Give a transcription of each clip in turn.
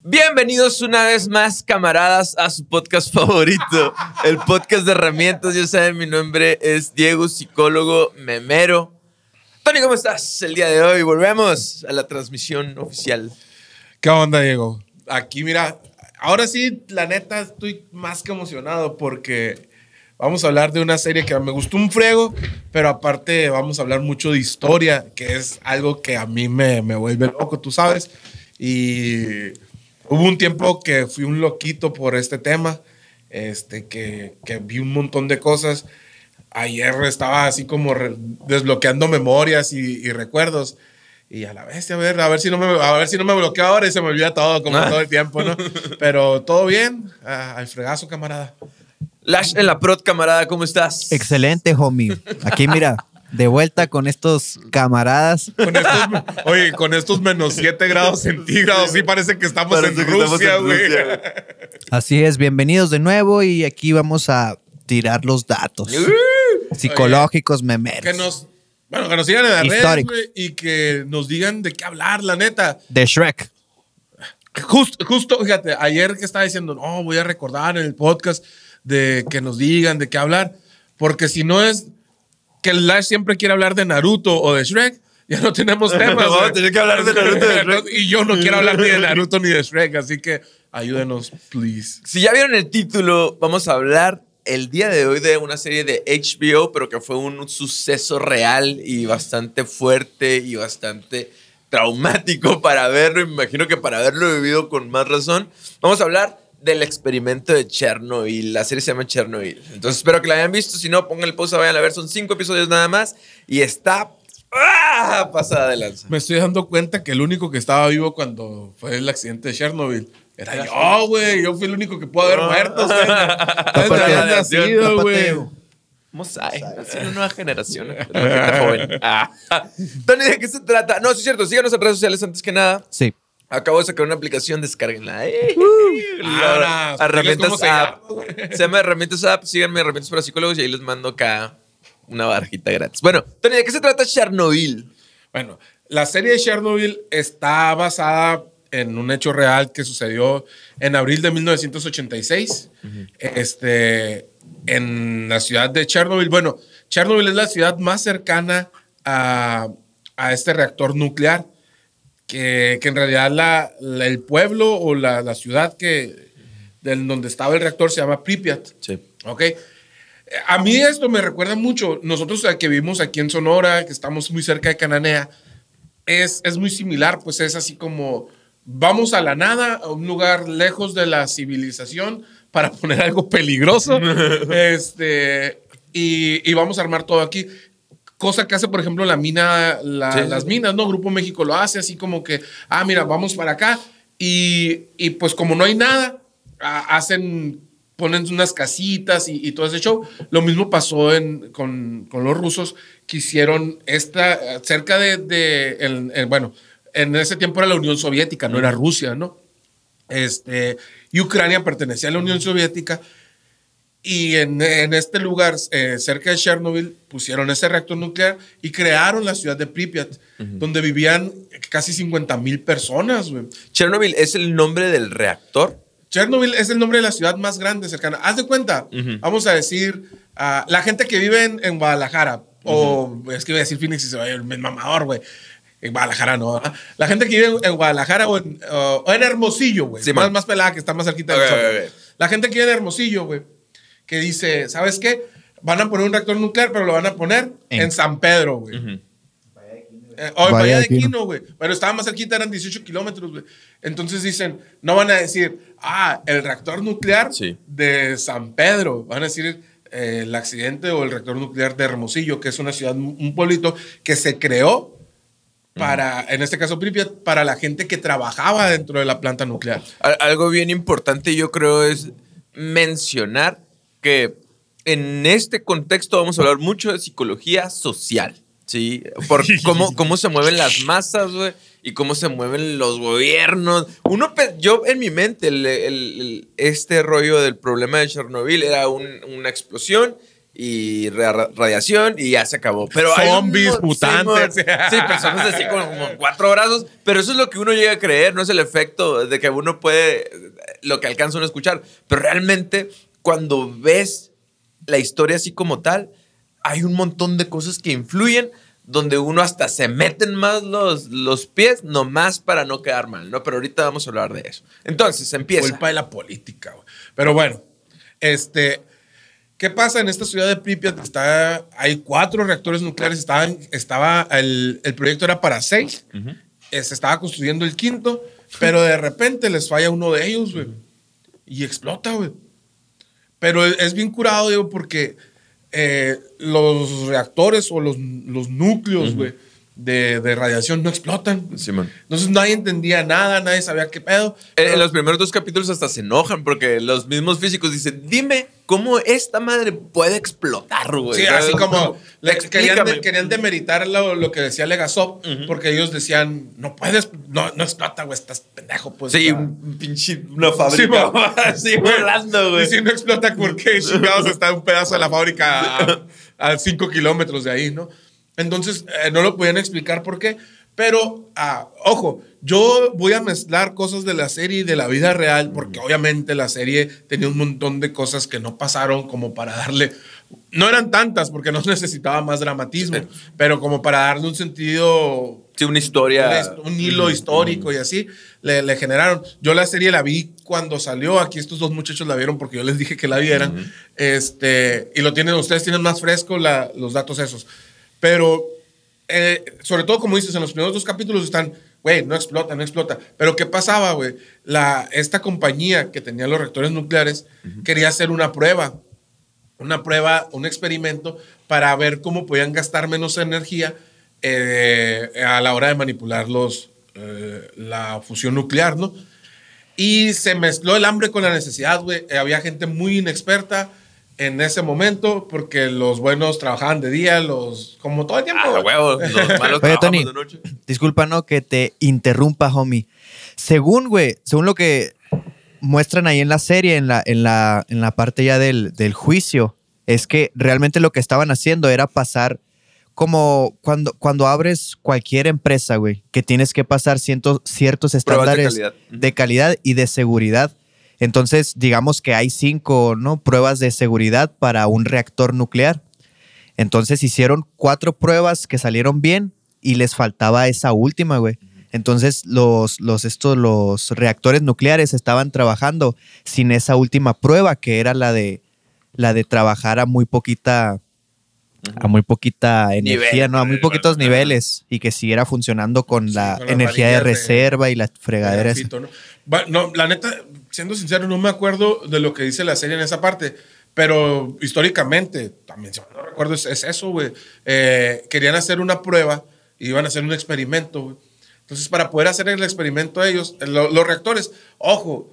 Bienvenidos una vez más, camaradas, a su podcast favorito, el podcast de herramientas. Ya saben, mi nombre es Diego, psicólogo memero. Tony, ¿cómo estás el día de hoy? Volvemos a la transmisión oficial. ¿Qué onda, Diego? Aquí, mira, ahora sí, la neta, estoy más que emocionado porque vamos a hablar de una serie que me gustó un frego, pero aparte vamos a hablar mucho de historia, que es algo que a mí me, me vuelve loco, tú sabes. Y hubo un tiempo que fui un loquito por este tema, este, que, que vi un montón de cosas. Ayer estaba así como desbloqueando memorias y, y recuerdos. Y a la vez, a ver, a ver si no me, a ver si no me bloqueo ahora y se me olvida todo, como todo el tiempo, ¿no? Pero todo bien, Ah, al fregazo, camarada. Lash en la prod, camarada, ¿cómo estás? Excelente, homie. Aquí mira, de vuelta con estos camaradas. Con estos, oye, con estos menos 7 grados centígrados, sí parece que estamos Parece en que estamos Rusia, en güey. Así es, bienvenidos de nuevo y aquí vamos a tirar los datos psicológicos, memeros. Que nos, bueno, que nos sigan en las redes, güey, y que nos digan de qué hablar, la neta. De Shrek. Justo, justo, fíjate, ayer que estaba diciendo, no, voy a recordar en el podcast de que nos digan de qué hablar, porque si no es que el Lash siempre quiere hablar de Naruto o de Shrek, ya no tenemos temas. Vamos a tener que hablar de Naruto y de Shrek. y yo no quiero hablar ni de Naruto ni de Shrek, así que ayúdenos, please. Si ya vieron el título, vamos a hablar el día de hoy de una serie de HBO, pero que fue un suceso real y bastante fuerte y bastante traumático para verlo. Me imagino que para haberlo vivido con más razón. Vamos a hablar del experimento de Chernobyl. La serie se llama Chernobyl. Entonces espero que la hayan visto. Si no, pongan el pausa, vayan a ver. Son cinco episodios nada más. Y está ¡ah! pasada de lanza. Me estoy dando cuenta que el único que estaba vivo cuando fue el accidente de Chernobyl era yo, güey. Yo fui el único que pudo haber muerto. Nacido, güey. Mosaic, una nueva generación. Pero gente joven. Ah. Tony, ¿de qué se trata? No, sí es cierto. Síganos en redes sociales antes que nada. Sí. Acabo de sacar una aplicación, descárguenla. Eh. Ah, La- herramientas ¿cómo se app. llama, Se llama Herramientas App. Síganme Herramientas para Psicólogos y ahí les mando acá una barjita gratis. Bueno, Tony, ¿de qué se trata Chernobyl? Bueno, la serie de Chernobyl está basada en un hecho real que sucedió en abril de 1986, este, en la ciudad de Chernobyl. Bueno, Chernobyl es la ciudad más cercana a, a este reactor nuclear, que, que en realidad la, la- el pueblo o la, la ciudad que, del, donde estaba el reactor se llama Pripyat. Sí. ¿Ok? A mí esto me recuerda mucho. Nosotros eh, que vivimos aquí en Sonora, que estamos muy cerca de Cananea, es, es muy similar, pues es así como vamos a la nada, a un lugar lejos de la civilización para poner algo peligroso este, y, y vamos a armar todo aquí. Cosa que hace, por ejemplo, la mina, la- Sí, sí, las minas, ¿no? Grupo México lo hace así como que, ah, mira, vamos para acá. Y, y pues como no hay nada, hacen, ponen unas casitas y, y todo ese show. Lo mismo pasó en, con, con los rusos que hicieron esta, cerca de, de el- el- bueno, en ese tiempo era la Unión Soviética, no era Rusia, ¿no? Este, y Ucrania pertenecía a la Unión Soviética. Y en, en este lugar, eh, cerca de Chernobyl, pusieron ese reactor nuclear y crearon la ciudad de Pripyat, donde vivían casi 50 mil personas. güey. Chernobyl es el nombre del reactor. Chernobyl es el nombre de la ciudad más grande cercana. Haz de cuenta, vamos a decir, la gente que vive en, en Guadalajara, o es que iba a decir Phoenix y se va a ir el mamador, güey. En Guadalajara no. ¿verdad? La gente que vive en, Guadalajara o en, o en Hermosillo, güey. Sí, más, más pelada que está más cerquita de Ok, nosotros. ok, ok. La gente que vive en Hermosillo, güey, que dice, ¿sabes qué? Van a poner un reactor nuclear, pero lo van a poner en, En- San Pedro, güey. Eh, o en Bahía Bahía de Quino. Güey. Pero estaba más cerquita, eran 18 kilómetros, güey. Entonces dicen, no van a decir, ah, el reactor nuclear Sí. de San Pedro. Van a decir eh, el accidente o el reactor nuclear de Hermosillo, que es una ciudad, un pueblito que se creó para, en este caso Pripyat, para la gente que trabajaba dentro de la planta nuclear. Al- Algo bien importante yo creo es mencionar que en este contexto vamos a hablar mucho de psicología social, ¿sí? Por cómo, cómo se mueven las masas, güey, y cómo se mueven los gobiernos. Uno, yo en mi mente, el- el- el- este rollo del problema de Chernobyl era un- una explosión y ra- radiación y ya se acabó. Pero hay Zombies, un- mutantes. Sí, personas así con como cuatro brazos, pero eso es lo que uno llega a creer, no es el efecto de que uno puede, lo que alcanza uno a escuchar, pero realmente cuando ves la historia así como tal, hay un montón de cosas que influyen donde uno hasta se meten más los, los pies, nomás para no quedar mal, ¿no? Pero ahorita vamos a hablar de eso. Entonces, empieza. Culpa de la política, güey. Pero bueno, este. ¿Qué pasa en esta ciudad de Pripyat? Está, hay cuatro reactores nucleares. Estaban, estaba el, el proyecto era para seis. Eh, se estaba construyendo el quinto, pero de repente les falla uno de ellos, güey. Y explota, güey. Pero es- es bien curado, digo, porque eh, los reactores o los, los núcleos, güey, de, de radiación no explotan. Simón. Entonces nadie entendía nada, nadie sabía qué pedo. En, Pero- en los primeros dos capítulos hasta se enojan porque los mismos físicos dicen, dime cómo esta madre puede explotar, güey. Sí, así como le- querían, de- querían demeritar lo, lo que decía Legasov, porque ellos decían, no puedes, no, no explota, güey, estás pendejo, pues. Sí, un pinche, una fábrica así volando, Y güey. si no explota, ¿por qué chingados está un pedazo de la fábrica a 5 kilómetros de ahí, no? Entonces, eh, no lo podían explicar por qué. Pero, ah, ojo, yo voy a mezclar cosas de la serie y de la vida real, porque obviamente la serie tenía un montón de cosas que no pasaron como para darle... No eran tantas, porque no necesitaba más dramatismo, pero como para darle un sentido Sí, una historia. hist- un hilo histórico y así le, le generaron. Yo la serie la vi cuando salió. Aquí estos dos muchachos la vieron porque yo les dije que la vieran. este, y lo tienen, ustedes tienen más fresco la- los datos esos. Pero, eh, sobre todo, como dices, en los primeros dos capítulos están, güey, no explota, no explota. Pero, ¿qué pasaba, güey? Esta compañía que tenía los reactores nucleares quería hacer una prueba una prueba, un experimento para ver cómo podían gastar menos energía eh, a la hora de manipular los, eh, la fusión nuclear, ¿no? Y se mezcló el hambre con la necesidad, güey. Había gente muy inexperta en ese momento porque los buenos trabajaban de día, los como todo el tiempo. Ah, huevo, los malos Oye, Tony, de noche. disculpa, no, que te interrumpa, homie. Según, güey, según lo que muestran ahí en la serie, en la, en la, en la parte ya del, del juicio, es que realmente lo que estaban haciendo era pasar como cuando, cuando abres cualquier empresa, güey, que tienes que pasar cientos, ciertos de estándares calidad. de calidad y de seguridad. Entonces, digamos que hay cinco ¿no? pruebas de seguridad para un reactor nuclear. Entonces hicieron cuatro pruebas que salieron bien y les faltaba esa última, güey. Entonces los, los, estos, los reactores nucleares estaban trabajando sin esa última prueba, que era la de, la de trabajar a muy poquita, a muy poquita energía, ¿no? A muy poquitos niveles y que siguiera funcionando con Sí, la con las energía de reserva y la fregadera. esa. grafito, ¿no? Va- no, la neta, siendo sincero, no me acuerdo de lo que dice la serie en esa parte, pero históricamente, también, si no recuerdo, es, es eso, güey. Eh, querían hacer una prueba, iban a hacer un experimento, güey. Entonces, para poder hacer el experimento ellos, eh, lo- los reactores, ojo,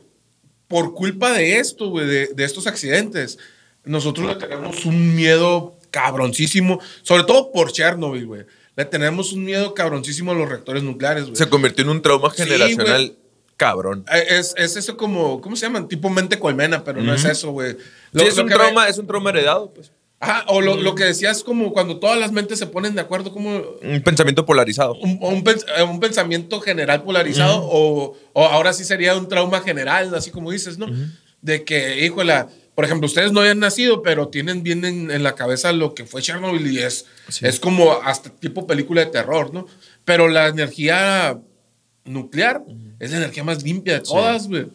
por culpa de esto, güey, de, de estos accidentes, nosotros le tenemos un miedo cabroncísimo, sobre todo por Chernobyl, güey. Le tenemos un miedo cabroncísimo a los reactores nucleares, güey. Se convirtió en un trauma Sí, generacional güey. Cabrón. Eh, Es, es eso como, ¿cómo se llaman? Tipo mente colmena, pero no es eso, güey. Lo- Sí, es un trauma, es un trauma heredado, pues. Ajá, o lo, lo que decías como cuando todas las mentes se ponen de acuerdo, como Un pensamiento polarizado. un, un pens- eh, un pensamiento general polarizado, o, o ahora sí sería un trauma general, así como dices, ¿no? De que, híjole, por ejemplo, ustedes no habían nacido, pero tienen bien en, en la cabeza lo que fue Chernobyl y es, Sí. es como hasta tipo película de terror, ¿no? Pero la energía nuclear es la energía más limpia de todas, güey.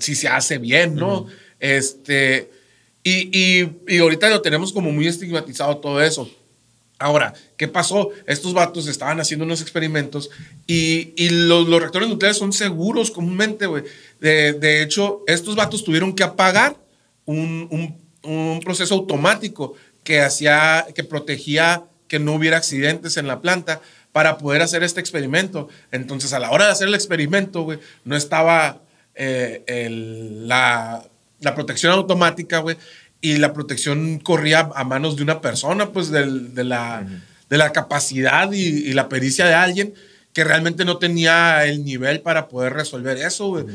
Si se hace bien, ¿no? Este. Y, y, y ahorita lo tenemos como muy estigmatizado todo eso. Ahora, ¿qué pasó? Estos vatos estaban haciendo unos experimentos y, y los, los reactores nucleares son seguros comúnmente, güey. De, de hecho, estos vatos tuvieron que apagar un, un- un proceso automático que hacía, que protegía que no hubiera accidentes en la planta para poder hacer este experimento. Entonces, a la hora de hacer el experimento, güey, no estaba eh, el- la, la protección automática, güey, y la protección corría a manos de una persona, pues del- de, la, de la capacidad y, y la pericia de alguien que realmente no tenía el nivel para poder resolver eso, güey.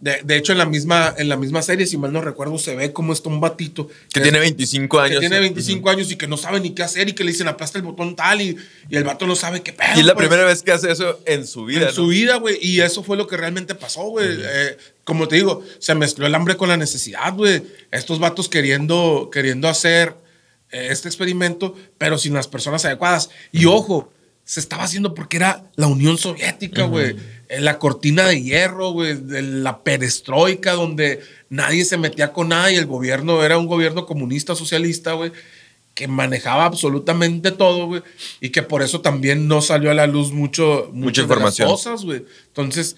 De, de hecho, en la, misma, en la misma serie, si mal no recuerdo, se ve como está un batito. Que tiene 25 años. Que tiene 25 años y que no sabe ni qué hacer y que le dicen aplasta el botón tal y, y el vato no sabe qué pedo. Y es la pues. primera vez que hace eso en su vida. En ¿no? su vida, güey. Y eso fue lo que realmente pasó, güey. Eh, como te digo, se mezcló el hambre con la necesidad, güey. Estos vatos queriendo, queriendo hacer eh, este experimento, pero sin las personas adecuadas. Y ojo, se estaba haciendo porque era la Unión Soviética, güey. La cortina de hierro, güey. de La perestroika, donde nadie se metía con nada y el gobierno era un gobierno comunista, socialista, güey que manejaba absolutamente todo, güey, y que por eso también no salió a la luz mucho, muchas de las información. cosas, güey. Entonces,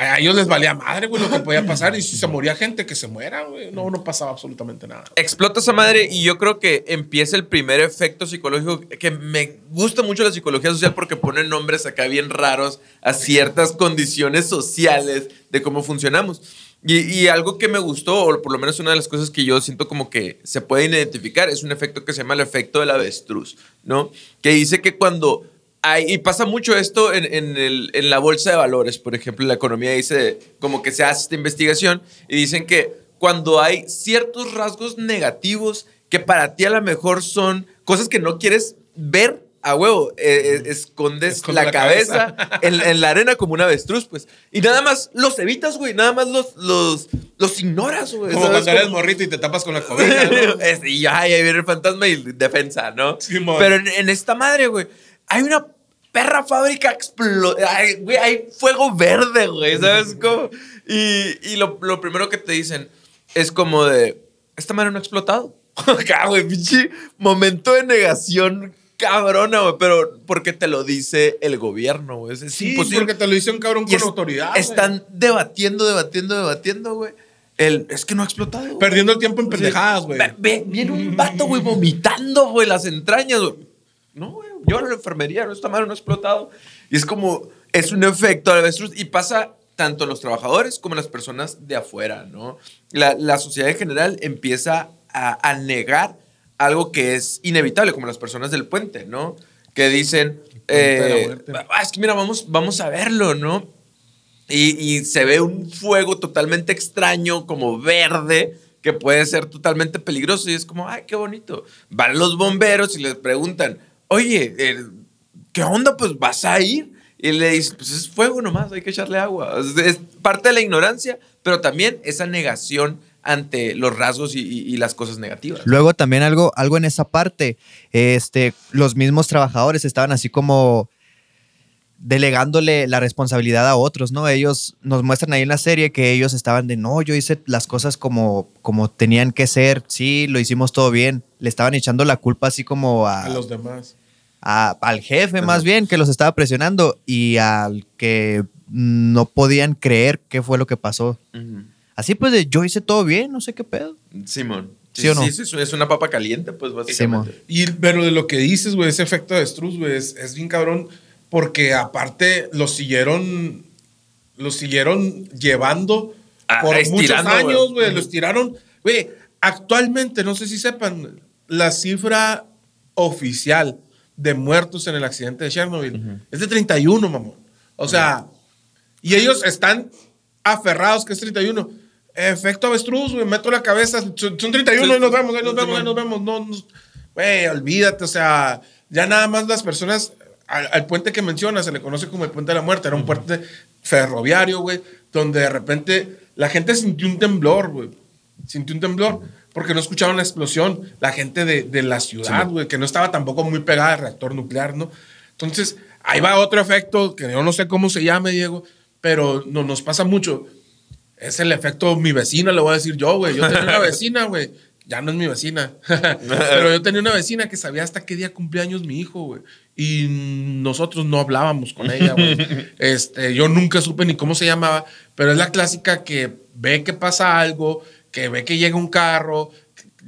a ellos les valía madre, güey, lo que podía pasar, y si se moría gente, que se muera, güey. No, no pasaba absolutamente nada. Explota esa madre y yo creo que empieza el primer efecto psicológico que me gusta mucho la psicología social porque pone nombres acá bien raros a ciertas condiciones sociales de cómo funcionamos. Y, y algo que me gustó, o por lo menos una de las cosas que yo siento como que se pueden identificar, es un efecto que se llama el efecto del avestruz, ¿no? Que dice que cuando hay, y pasa mucho esto en, en el- en la bolsa de valores, por ejemplo, la economía dice, como que se hace esta investigación y dicen que cuando hay ciertos rasgos negativos que para ti a lo mejor son cosas que no quieres ver a huevo, eh, eh, escondes Esconde la, la cabeza, en, en la arena como un avestruz, pues. Y nada más los evitas, güey, nada más los, los, los ignoras, güey. Como ¿sabes? cuando eres morrito y te tapas con la cobija, ¿no? Y ya, ahí viene el fantasma y defensa, ¿no? Simón. Pero en, en esta madre, güey, hay una perra fábrica explo- ay, güey, hay fuego verde, güey, ¿sabes cómo? Y, y lo, lo primero que te dicen es como de, esta madre no ha explotado. Acá, güey, pinche momento de negación cabrona, güey, pero porque te lo dice el gobierno, güey. Es, Sí, imposible. porque te lo dice un cabrón con es- autoridad. Están debatiendo, debatiendo, debatiendo, güey. El, es que no ha explotado. Perdiendo el tiempo en pendejadas, güey. Viene un vato, güey, vomitando, güey, las entrañas, güey. No, güey, yo a la enfermería, no, esta madre no ha explotado. Y es como, es un efecto avestruz y pasa tanto en los trabajadores como en las personas de afuera, ¿no? La, la sociedad en general empieza a, a negar algo que es inevitable, como las personas del puente, ¿no? Que dicen, eh. "Ah, es que mira, vamos, vamos a verlo, ¿no? Y, y se ve un fuego totalmente extraño, como verde, que puede ser totalmente peligroso. Y es como, ay, qué bonito. Van los bomberos y les preguntan, oye, eh, ¿qué onda? Pues vas a ir. Y le dicen, pues es fuego nomás, hay que echarle agua. Es, parte de la ignorancia, pero también esa negación ante los rasgos y, y- y las cosas negativas. Luego también algo, algo en esa parte, este, los mismos trabajadores estaban así como delegándole la responsabilidad a otros, ¿no? Ellos nos muestran ahí en la serie que ellos estaban de, no, yo hice las cosas como, como tenían que ser, sí, lo hicimos todo bien. Le estaban echando la culpa así como a, A los demás. a- al jefe más bien que los estaba presionando y al que no podían creer qué fue lo que pasó. Así pues de, yo hice todo bien, no sé qué pedo. Simón. ¿Sí o no? Sí, sí, es una papa caliente, pues básicamente. Y, pero de lo que dices, güey, ese efecto de Struz, güey, es, es bien cabrón. Porque aparte lo siguieron. Lo siguieron llevando Ah, por muchos años, güey. güey. Lo estiraron. Güey, actualmente, no sé si sepan, la cifra oficial de muertos en el accidente de Chernobyl es de 31, mamón. O sea, y ellos están aferrados que es 31. Efecto avestruz, güey, meto la cabeza, son son 31, Sí, ahí nos vemos, ahí nos vemos, ahí nos vemos. No, no, güey, olvídate, o sea, ya nada más las personas, al, al puente que mencionas, se le conoce como el puente de la muerte, era un puente ferroviario, güey, donde de repente la gente sintió un temblor, güey, sintió un temblor porque no escucharon la explosión, la gente de, de la ciudad, güey, que no estaba tampoco muy pegada al reactor nuclear, ¿no? Entonces, ahí va otro efecto que yo no sé cómo se llame, Diego, pero no, nos pasa mucho. Es el efecto mi vecina, le voy a decir yo, güey. Yo tenía una vecina, güey. Ya no es mi vecina. Pero yo tenía una vecina que sabía hasta qué día cumplía años mi hijo, güey. Y nosotros no hablábamos con ella, güey. Este, yo nunca supe ni cómo se llamaba, pero es la clásica que ve que pasa algo, que ve que llega un carro,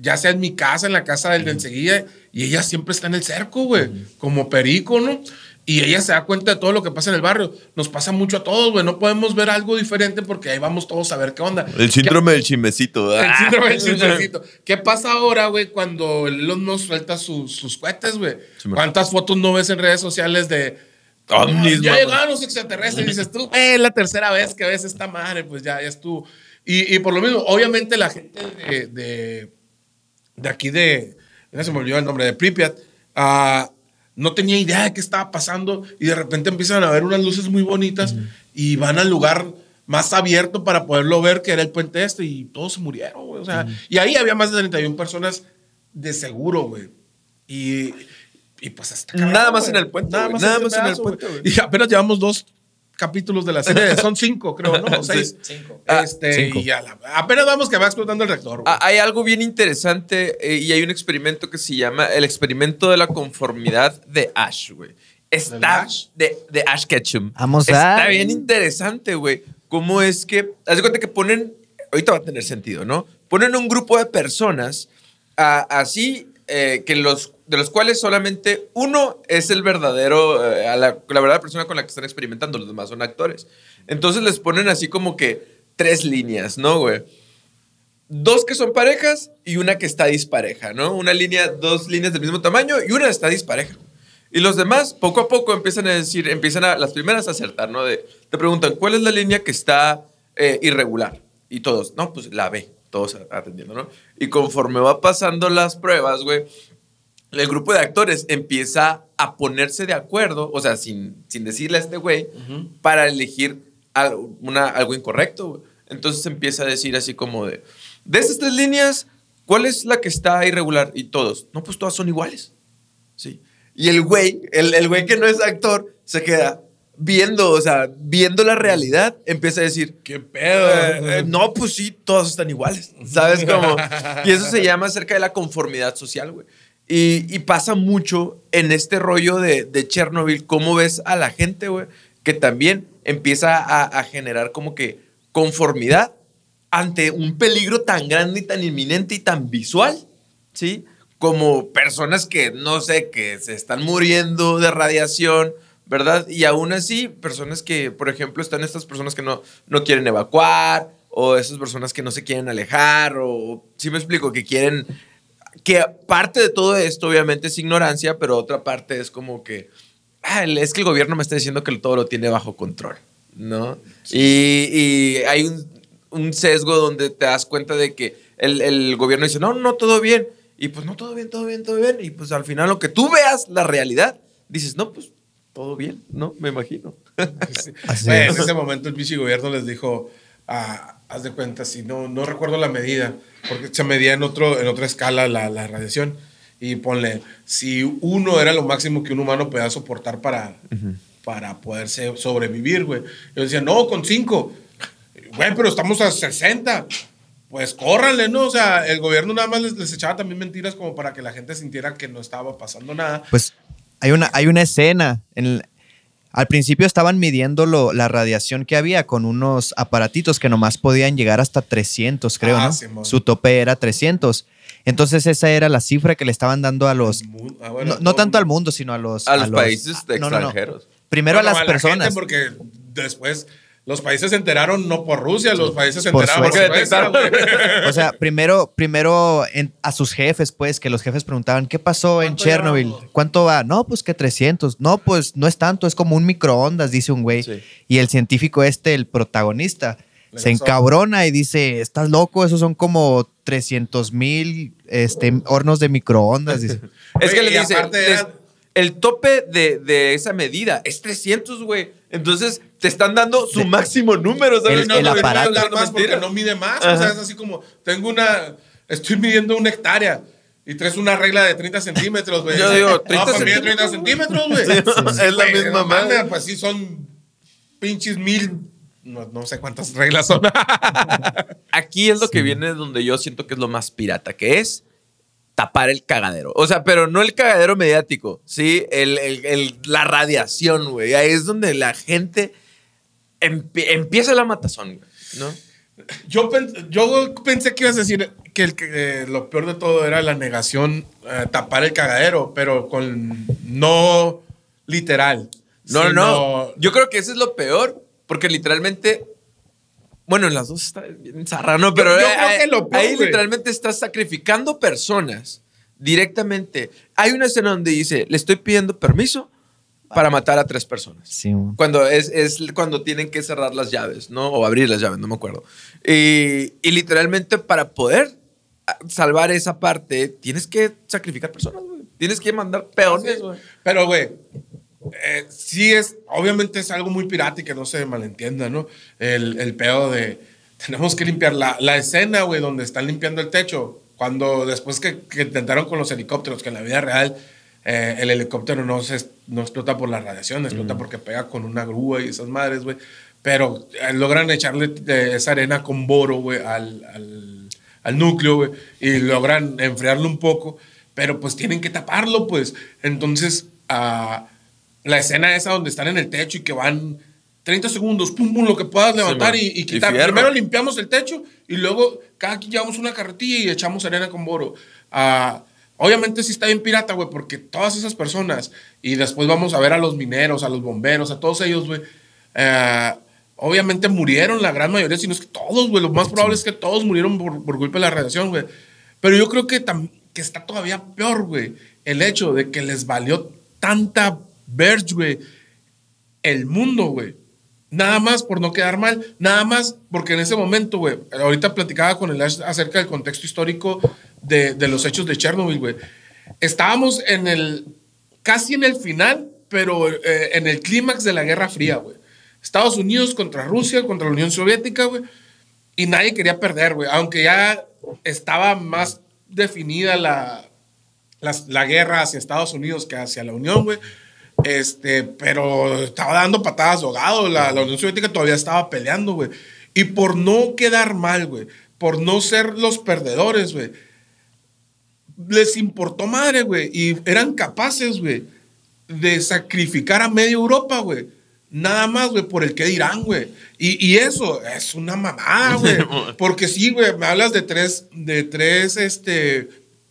ya sea en mi casa, en la casa del de enseguida, y ella siempre está en el cerco, güey, como perico, ¿no? Y ella se da cuenta de todo lo que pasa en el barrio. Nos pasa mucho a todos, güey. No podemos ver algo diferente porque ahí vamos todos a ver qué onda. El síndrome del chismecito. El síndrome del chismecito. ¿Qué pasa ahora, güey, cuando Elon Musk suelta sus, sus cohetes, güey? ¿Cuántas fotos no ves en redes sociales de Ovnis, ya llegaron los extraterrestres y dices tú, eh, la tercera vez que ves esta madre, pues ya, ya estuvo. Y, y por lo mismo, obviamente la gente de, de, de aquí de, ya se me olvidó el nombre, de Pripyat, ah, no tenía idea de qué estaba pasando y de repente empiezan a ver unas luces muy bonitas y van al lugar más abierto para poderlo ver, que era el puente este, y todos se murieron, güey. O sea, y ahí había más de 31 personas de seguro, güey. Y, y pues hasta Nada más en el puente, Nada güey. más, Nada más en el pedazo, puente, güey. Y apenas llevamos dos capítulos de la serie. Son cinco, creo, ¿no? O Sí. seis. Cinco. Ah, Este, cinco. y la- apenas vamos que va explotando el reactor. güey. Ah, Hay algo bien interesante eh, y hay un experimento que se llama el experimento de la conformidad de Ash, güey. Está Ash? de, de Ash Ketchum. Vamos Está a- bien interesante, güey. Cómo es que, haz de cuenta que ponen, ahorita va a tener sentido, ¿no? Ponen un grupo de personas ah, así eh, que los de los cuales solamente uno es el verdadero, eh, a la, la verdadera persona con la que están experimentando, los demás son actores. Entonces les ponen así como que tres líneas, ¿no, güey? dos que son parejas y una que está dispareja, ¿no? Una línea, dos líneas del mismo tamaño y una está dispareja. Y los demás, poco a poco, empiezan a decir, empiezan a, las primeras a acertar, ¿no? De, te preguntan, ¿cuál es la línea que está eh, irregular? Y todos, no, pues la B, todos atendiendo, ¿no? Y conforme va pasando las pruebas, güey, el grupo de actores empieza a ponerse de acuerdo, o sea, sin, sin decirle a este güey, para elegir algo, una, algo incorrecto. güey. Entonces empieza a decir así como de, de estas tres líneas, ¿cuál es la que está irregular? Y todos, no, pues todas son iguales. Sí. Y el güey, el, el güey que no es actor, se queda viendo, o sea, viendo la realidad, empieza a decir, ¿Qué pedo? eh, eh, no, pues sí, todos están iguales. ¿Sabes cómo? Y eso se llama acerca de la conformidad social, güey. Y, y pasa mucho en este rollo de, de Chernobyl, cómo ves a la gente, güey, que también empieza a, a generar como que conformidad ante un peligro tan grande y tan inminente y tan visual, ¿sí? Como personas que, no sé, que se están muriendo de radiación, ¿verdad? Y aún así, personas que, por ejemplo, están estas personas que no, no quieren evacuar, o esas personas que no se quieren alejar, o, si me explico, que quieren, que parte de todo esto obviamente es ignorancia, pero otra parte es como que, ah, es que el gobierno me está diciendo que todo lo tiene bajo control, ¿no? Y, y hay un, un sesgo donde te das cuenta de que el, el gobierno dice, no, no, todo bien. Y pues no, todo bien, todo bien, todo bien. Y pues al final lo que tú veas, la realidad, dices, no, pues todo bien, ¿no? Me imagino. Sí. Es. En ese momento el pinche gobierno les dijo, ah, haz de cuenta, si no, no recuerdo la medida, porque se medía en, otro, en otra escala la, la radiación. Y ponle, si uno era lo máximo que un humano podía soportar para, para poderse sobrevivir, güey. Yo decía, no, con cinco. Güey, pero estamos a 60. Pues córranle, ¿no? O sea, el gobierno nada más les, les echaba también mentiras como para que la gente sintiera que no estaba pasando nada. Pues hay una, hay una escena. En el- al principio estaban midiendo lo- la radiación que había con unos aparatitos que nomás podían llegar hasta 300, creo, Ah, ¿no? Simón. Su tope era 300. Entonces esa era la cifra que le estaban dando a los... Ah, bueno, no, no tanto al mundo, sino a los... A los países ah, no, no, no. extranjeros. Primero a las la gente, personas. porque después los países se enteraron no por Rusia, los países se Por enteraron por Suecia. O sea, primero, primero en- a sus jefes, pues, que los jefes preguntaban, ¿qué pasó en ¿Cuánto Chernobyl? llevamos? ¿Cuánto va? No, pues que 300. No, pues no es tanto, es como un microondas, dice un güey. Sí. Y el científico este, el protagonista, Le se pasó. encabrona y dice, estás loco, esos son como 300 mil este, hornos de microondas. dice. Es que le dice, era- el tope de, de esa medida es 300, güey. Entonces te están dando su De- máximo número, ¿sabes? El- no, el no, no, aparato. no, no, más porque Mentira. no mide más. O sea, es así como, tengo una, estoy midiendo una hectárea. Y traes una regla de 30 centímetros, güey. Yo digo, 30 no, pues mide 30 centímetros, güey. Sí, es la misma no madre. Pues sí, son pinches mil. No, no sé cuántas reglas son. Aquí es lo que viene donde yo siento que es lo más pirata, que es tapar el cagadero. O sea, pero no el cagadero mediático, ¿sí? El, el- el- la radiación, güey. Ahí es donde la gente empieza la matazón, güey, ¿no? Yo, pen- yo pensé que ibas a decir que, el, que, eh, lo peor de todo era la negación, eh, tapar el cagadero, pero con no literal. No, sino- no. Yo creo que eso es lo peor, porque literalmente. Bueno, en las dos está bien zarra, ¿no? Pero yo eh, creo que eh, lo peor, ahí güey. literalmente estás sacrificando personas directamente. Hay una escena donde dice: Le estoy pidiendo permiso para matar a tres personas. Sí. Cuando es, es cuando tienen que cerrar las llaves, ¿no? O abrir las llaves, no me acuerdo. Y, y literalmente para poder ah, salvar esa parte, tienes que sacrificar personas, güey. Tienes que mandar peones, güey. Pero, güey, eh, sí es, obviamente es algo muy pirata y que no se malentienda, ¿no? El, el pedo de, tenemos que limpiar la, la escena, güey, donde están limpiando el techo, cuando después que, que intentaron con los helicópteros, que en la vida real eh, el helicóptero no, se, no explota por la radiación, explota porque pega con una grúa y esas madres, güey. Pero eh, logran echarle eh, esa arena con boro, güey, al, al, al núcleo, güey, y logran enfriarlo un poco, pero pues tienen que taparlo, pues. Entonces, ah, la escena esa donde están en el techo y que van 30 segundos, pum, pum, lo que puedas levantar man. y, y Y quitar. fierro. Primero limpiamos el techo y luego cada quien llevamos una carretilla y echamos arena con boro. Ah, obviamente sí está bien pirata, güey, porque todas esas personas, y después vamos a ver a los mineros, a los bomberos, a todos ellos, güey, eh, obviamente murieron la gran mayoría, si no es que todos, güey, lo más probable es que todos murieron por, por culpa de la radiación, güey. Pero yo creo que, que está todavía peor, güey, el hecho de que les valió tanta verge, güey, el mundo, güey. Nada más por no quedar mal, nada más porque en ese momento, güey, ahorita platicaba con el Ash acerca del contexto histórico de, los hechos de Chernobyl, güey. Estábamos en el, casi en el final, pero eh, en el clímax de la Guerra Fría, güey. Estados Unidos contra Rusia, contra la Unión Soviética, güey. Y nadie quería perder, güey. Aunque ya estaba más definida la, la guerra hacia Estados Unidos que hacia la Unión, güey. Este, pero estaba dando patadas de ahogado. La, la Unión Soviética todavía estaba peleando, güey. Y por no quedar mal, güey. Por no ser los perdedores, güey. Les importó madre, güey. Y eran capaces, güey, de sacrificar a media Europa, güey. Nada más, güey, por el que dirán, güey. Y, y eso es una mamada, güey. Porque sí, güey, me hablas de tres, de tres, este,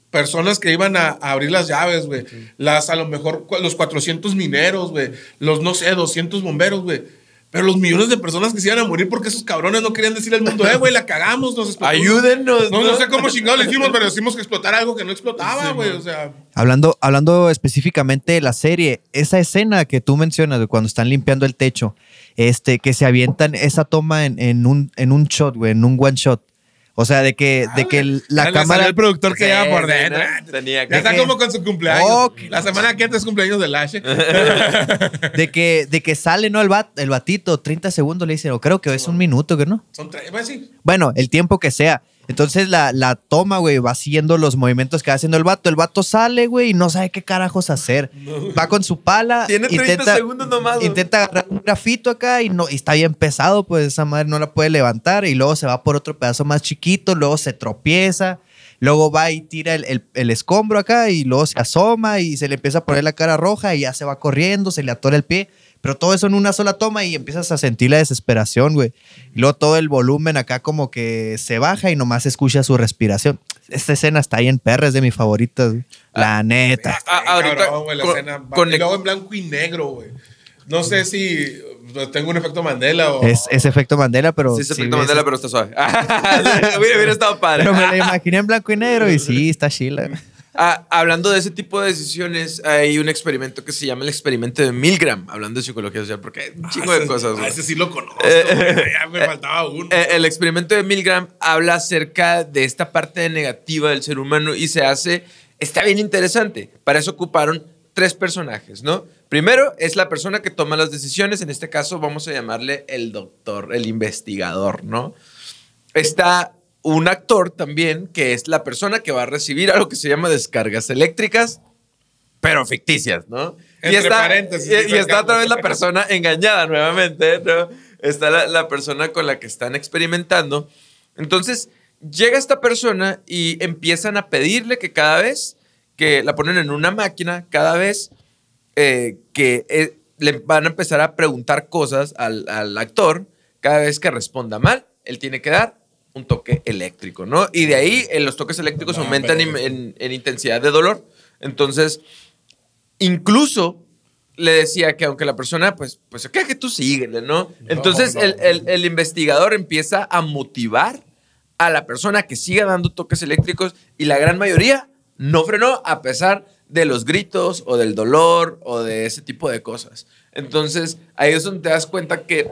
personas que iban a, a abrir las llaves, güey. Las, a lo mejor, los 400 mineros, güey. Los, no sé, 200 bomberos, güey. Pero los millones de personas que se iban a morir porque esos cabrones no querían decirle al mundo, eh, güey, la cagamos, nos explotó. Ayúdennos. No, no sé cómo chingados le hicimos, pero decimos que explotar algo que no explotaba, Sí, güey. man. o sea, Hablando, hablando específicamente de la serie, esa escena que tú mencionas de cuando están limpiando el techo, este, que se avientan esa toma en, en un, en un shot, güey, en un one shot. O sea, de que, de que el- la cámara. el productor que Sí, lleva por sí, dentro. ¿no? Tenía Ya está como con su cumpleaños. Oh, la semana que entra es cumpleaños del Lash. De que, de que sale, ¿no? El, bat, el batito, 30 segundos le dicen, o creo que es un minuto, que no. Son tres, pues sí. Bueno, el tiempo que sea. Entonces la, la toma, güey, va siguiendo los movimientos que va haciendo el vato. El vato sale, güey, y no sabe qué carajos hacer. Va con su pala. Tiene 30 segundos nomás. Intenta agarrar un grafito acá y, no, y está bien pesado, pues esa madre no la puede levantar. Y luego se va por otro pedazo más chiquito, luego se tropieza. Luego va y tira el, el- el escombro acá y luego se asoma y se le empieza a poner la cara roja y ya se va corriendo, se le atora el pie. Pero todo eso en una sola toma y empiezas a sentir la desesperación, güey. Y luego todo el volumen acá como que se baja y nomás escucha su respiración. Esta escena está ahí en perra, es de mis favoritas, güey. La neta. Ah, Bien ahorita cabrón, güey, la con- escena. Con- y luego en blanco y negro, güey. No sé si pues, tengo un efecto Mandela o. Es, es efecto Mandela, pero. Sí, se sí efecto ves- Mandela, pero está suave. hubiera estado padre. Pero me la imaginé en blanco y negro y sí, está chila. Ah, hablando de ese tipo de decisiones, hay un experimento que se llama el experimento de Milgram, hablando de psicología social, porque hay un chingo Ah, de ese- cosas. ah, güey. ese sí lo conozco. güey, ya me faltaba uno. Eh, el experimento de Milgram habla acerca de esta parte negativa del ser humano y se hace, está bien interesante. Para eso ocuparon tres personajes, ¿no? Primero es la persona que toma las decisiones, en este caso vamos a llamarle el doctor, el investigador, ¿no? Está un actor también, que es la persona que va a recibir algo que se llama descargas eléctricas, pero ficticias, ¿no? y Entre está, paréntesis, y- y, está otra vez la persona engañada nuevamente, ¿no? Está la, la persona con la que están experimentando. Entonces, llega esta persona y empiezan a pedirle que cada vez que la ponen en una máquina, cada vez eh, que eh, le van a empezar a preguntar cosas al, al actor, cada vez que responda mal, él tiene que dar un toque eléctrico, ¿no? Y de ahí eh, los toques eléctricos aumentan pero- en, en- en intensidad de dolor. Entonces, incluso le decía que aunque la persona, pues, pues, ¿qué que tú síguele, no? Entonces, no. El, el- el investigador empieza a motivar a la persona que siga dando toques eléctricos y la gran mayoría no frenó a pesar de los gritos o del dolor o de ese tipo de cosas. Entonces, ahí es donde te das cuenta que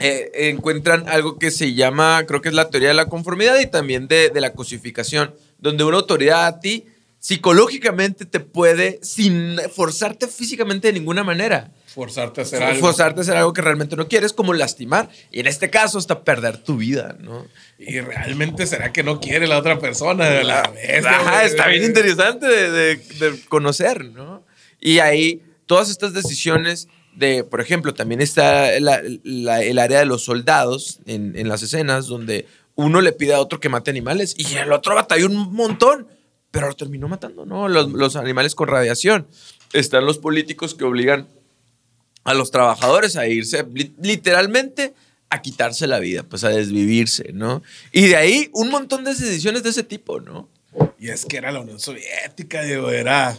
eh, encuentran algo que se llama, creo que es la teoría de la conformidad y también de, de la cosificación, donde una autoridad a ti psicológicamente te puede, sin forzarte físicamente de ninguna manera, Forzarte a hacer algo. forzarte a hacer algo que realmente no quieres, como lastimar, y en este caso hasta perder tu vida, ¿no? Y realmente será que no quiere la otra persona. La bestia, Ajá, está bien interesante de, de- de conocer, ¿no? Y ahí todas estas decisiones de, por ejemplo, también está la- la- el área de los soldados en, en las escenas donde uno le pide a otro que mate animales y el otro batalló un montón, pero lo terminó matando, ¿no? Los, los animales con radiación. Están los políticos que obligan a los trabajadores a irse li- literalmente a quitarse la vida, pues a desvivirse, ¿no? Y de ahí un montón de decisiones de ese tipo, ¿no? Y es que era la Unión Soviética, digo, era.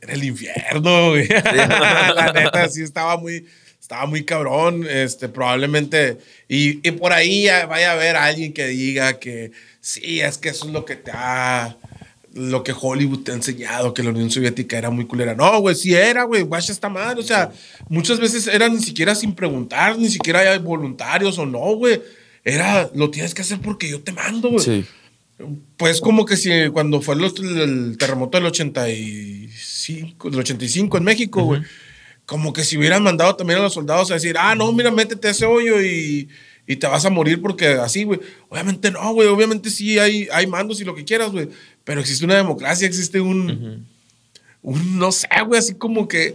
Era el infierno, güey. la neta, sí estaba muy. Estaba muy cabrón, este, probablemente, y, y por ahí ya vaya a haber alguien que diga que sí, es que eso es lo que te ha, lo que Hollywood te ha enseñado, que la Unión Soviética era muy culera. No, güey, sí era, güey, guacha está mal, o sea, muchas veces era ni siquiera sin preguntar, ni siquiera hay voluntarios o no, güey, era, lo tienes que hacer porque yo te mando, güey. Pues como que si cuando fue los- el terremoto del 85, del 85 en México, güey. Como que si hubieran mandado también a los soldados a decir, ah, no, mira, métete a ese hoyo y, y te vas a morir porque así, güey. Obviamente no, güey. Obviamente sí hay, hay mandos y lo que quieras, güey. Pero existe una democracia, existe un, un no sé, güey, así como que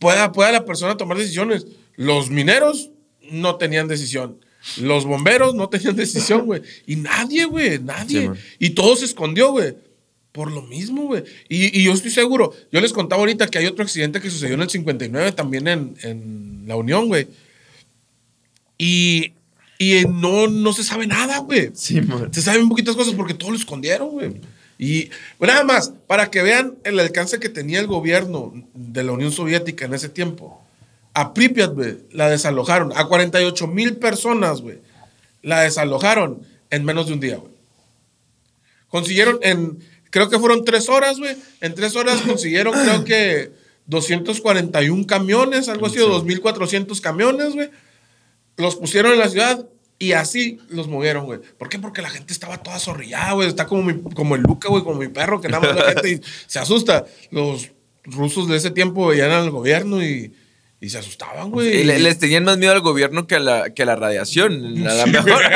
pueda, pueda la persona tomar decisiones. Los mineros no tenían decisión. Los bomberos no tenían decisión, güey. Y nadie, güey, Sí, nadie. man. y todo se escondió, güey. Por lo mismo, güey. Y, y yo estoy seguro. Yo les contaba ahorita que hay otro accidente que sucedió en el 59 también en, en la Unión, güey. Y, y no, no se sabe nada, güey. Sí, man. Se saben poquitas cosas porque todo lo escondieron, güey. Y bueno, nada más, para que vean el alcance que tenía el gobierno de la Unión Soviética en ese tiempo. A Pripyat, güey, la desalojaron. A 48 mil personas, güey, la desalojaron en menos de un día, güey. Consiguieron en, creo que fueron tres horas, güey. En tres horas consiguieron, creo que 241 camiones, algo así, o 2.400 camiones, güey los pusieron en la ciudad y así los movieron, güey. ¿Por qué? Porque la gente estaba toda zorrillada, güey. Está como, mi- como el Luca, güey, como mi perro, que nada más la gente y se asusta. Los rusos de ese tiempo veían al gobierno y, y se asustaban, güey. Y le- les tenían más miedo al gobierno que a la, que a la radiación. Sí, mejor.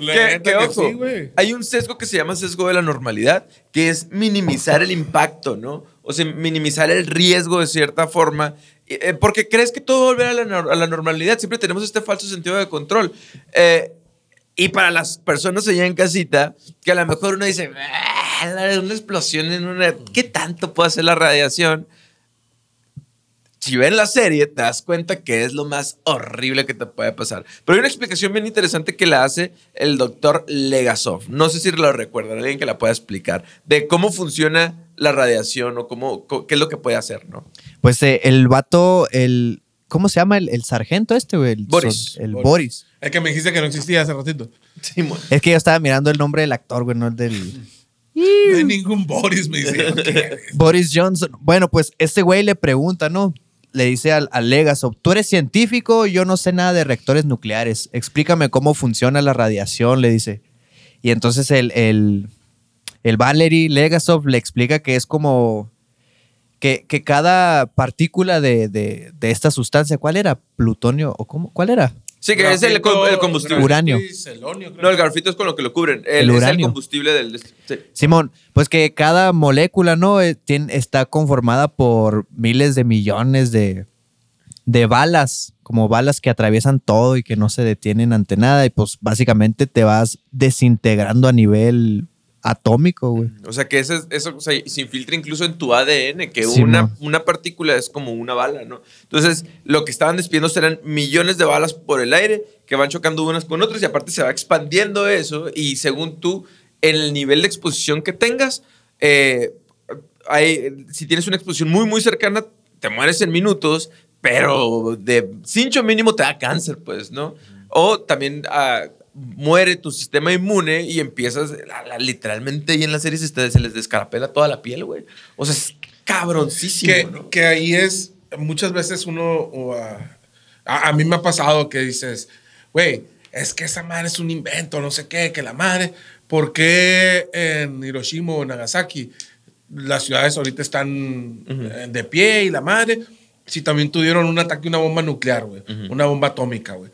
La que, que ojo, sí, hay un sesgo que se llama sesgo de la normalidad, que es minimizar el impacto, ¿no? O sea, minimizar el riesgo de cierta forma. eh, porque crees que todo va a a la, a la normalidad. Siempre tenemos este falso sentido de control. Eh, y para las personas allá en casita, que a lo mejor uno dice, "Ah, una explosión en una... ¿Qué tanto puede hacer la radiación? Si ven la serie, te das cuenta que es lo más horrible que te puede pasar. Pero hay una explicación bien interesante que la hace el doctor Legasov. No sé si lo recuerdan, alguien que la pueda explicar, de cómo funciona la radiación o cómo, qué es lo que puede hacer, ¿no? Pues eh, el vato, el. ¿Cómo se llama el, el sargento este, güey? El, Boris. el Boris. Boris. Es que me dijiste que no existía hace ratito. Sí, Es que yo estaba mirando el nombre del actor, güey, no el del. No hay ningún Boris, me dice. Boris Johnson. Bueno, pues este güey le pregunta, ¿no? Le dice al, Legasov, tú eres científico, yo no sé nada de reactores nucleares. Explícame cómo funciona la radiación, le dice. Y entonces el, el, el Valery Legasov le explica que es como que, que cada partícula de, de- de esta sustancia, ¿cuál era? ¿Plutonio? ¿O cómo? ¿Cuál era? Sí, que es el, el combustible. Uranio. y celonio, creo. No, el grafito es con lo que lo cubren. El, El es el uranio. combustible del... sí. Simón, pues que cada molécula, ¿no? Eh, está conformada por miles de millones de, de balas, como balas que atraviesan todo y que no se detienen ante nada. Y pues básicamente te vas desintegrando a nivel atómico, güey. O sea, que eso, eso se, se infiltra incluso en tu ADN, que Sí, una, una partícula es como una bala, ¿no? Entonces, lo que estaban despidiendo eran millones de balas por el aire que van chocando unas con otras y aparte se va expandiendo eso y según tú, en el nivel de exposición que tengas, eh, hay, si tienes una exposición muy, muy cercana, te mueres en minutos, pero de cincho mínimo te da cáncer, pues, ¿no? O también... ah, muere tu sistema inmune y empiezas, la- la- literalmente, y en la serie se, se les descarapela toda la piel, güey. O sea, es cabroncísimo, que, ¿no? que ahí es, muchas veces uno, o, ah, a, a mí me ha pasado que dices, güey, es que esa madre es un invento, no sé qué, que la madre, ¿por qué en Hiroshima o Nagasaki las ciudades ahorita están eh, de pie y la madre? Si también tuvieron un ataque, una bomba nuclear, güey, una bomba atómica, güey.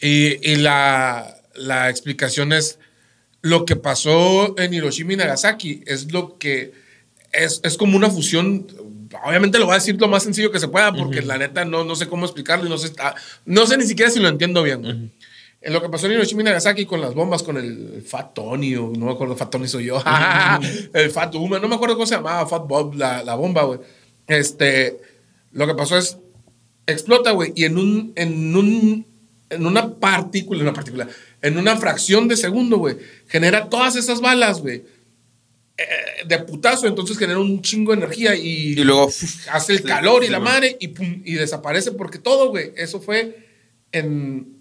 Y, y la, la explicación es lo que pasó en Hiroshima y Nagasaki es lo que es, es como una fusión. Obviamente lo voy a decir lo más sencillo que se pueda, porque la neta no, no sé cómo explicarlo y no sé, ah, no sé ni siquiera si lo entiendo bien. En lo que pasó en Hiroshima y Nagasaki con las bombas, con el Fat Tony, o no me acuerdo, Fat Tony soy yo, el Fat Uma, no me acuerdo cómo se llamaba, Fat Bob, la, la bomba, güey. Este, lo que pasó es, explota, güey, y en un, en un, en una partícula, en una partícula, en una fracción de segundo, güey, genera todas esas balas, güey, eh, de putazo, entonces genera un chingo de energía y, Y luego, uf, hace el sí, calor y la madre y, pum, y desaparece porque todo, güey, eso fue en,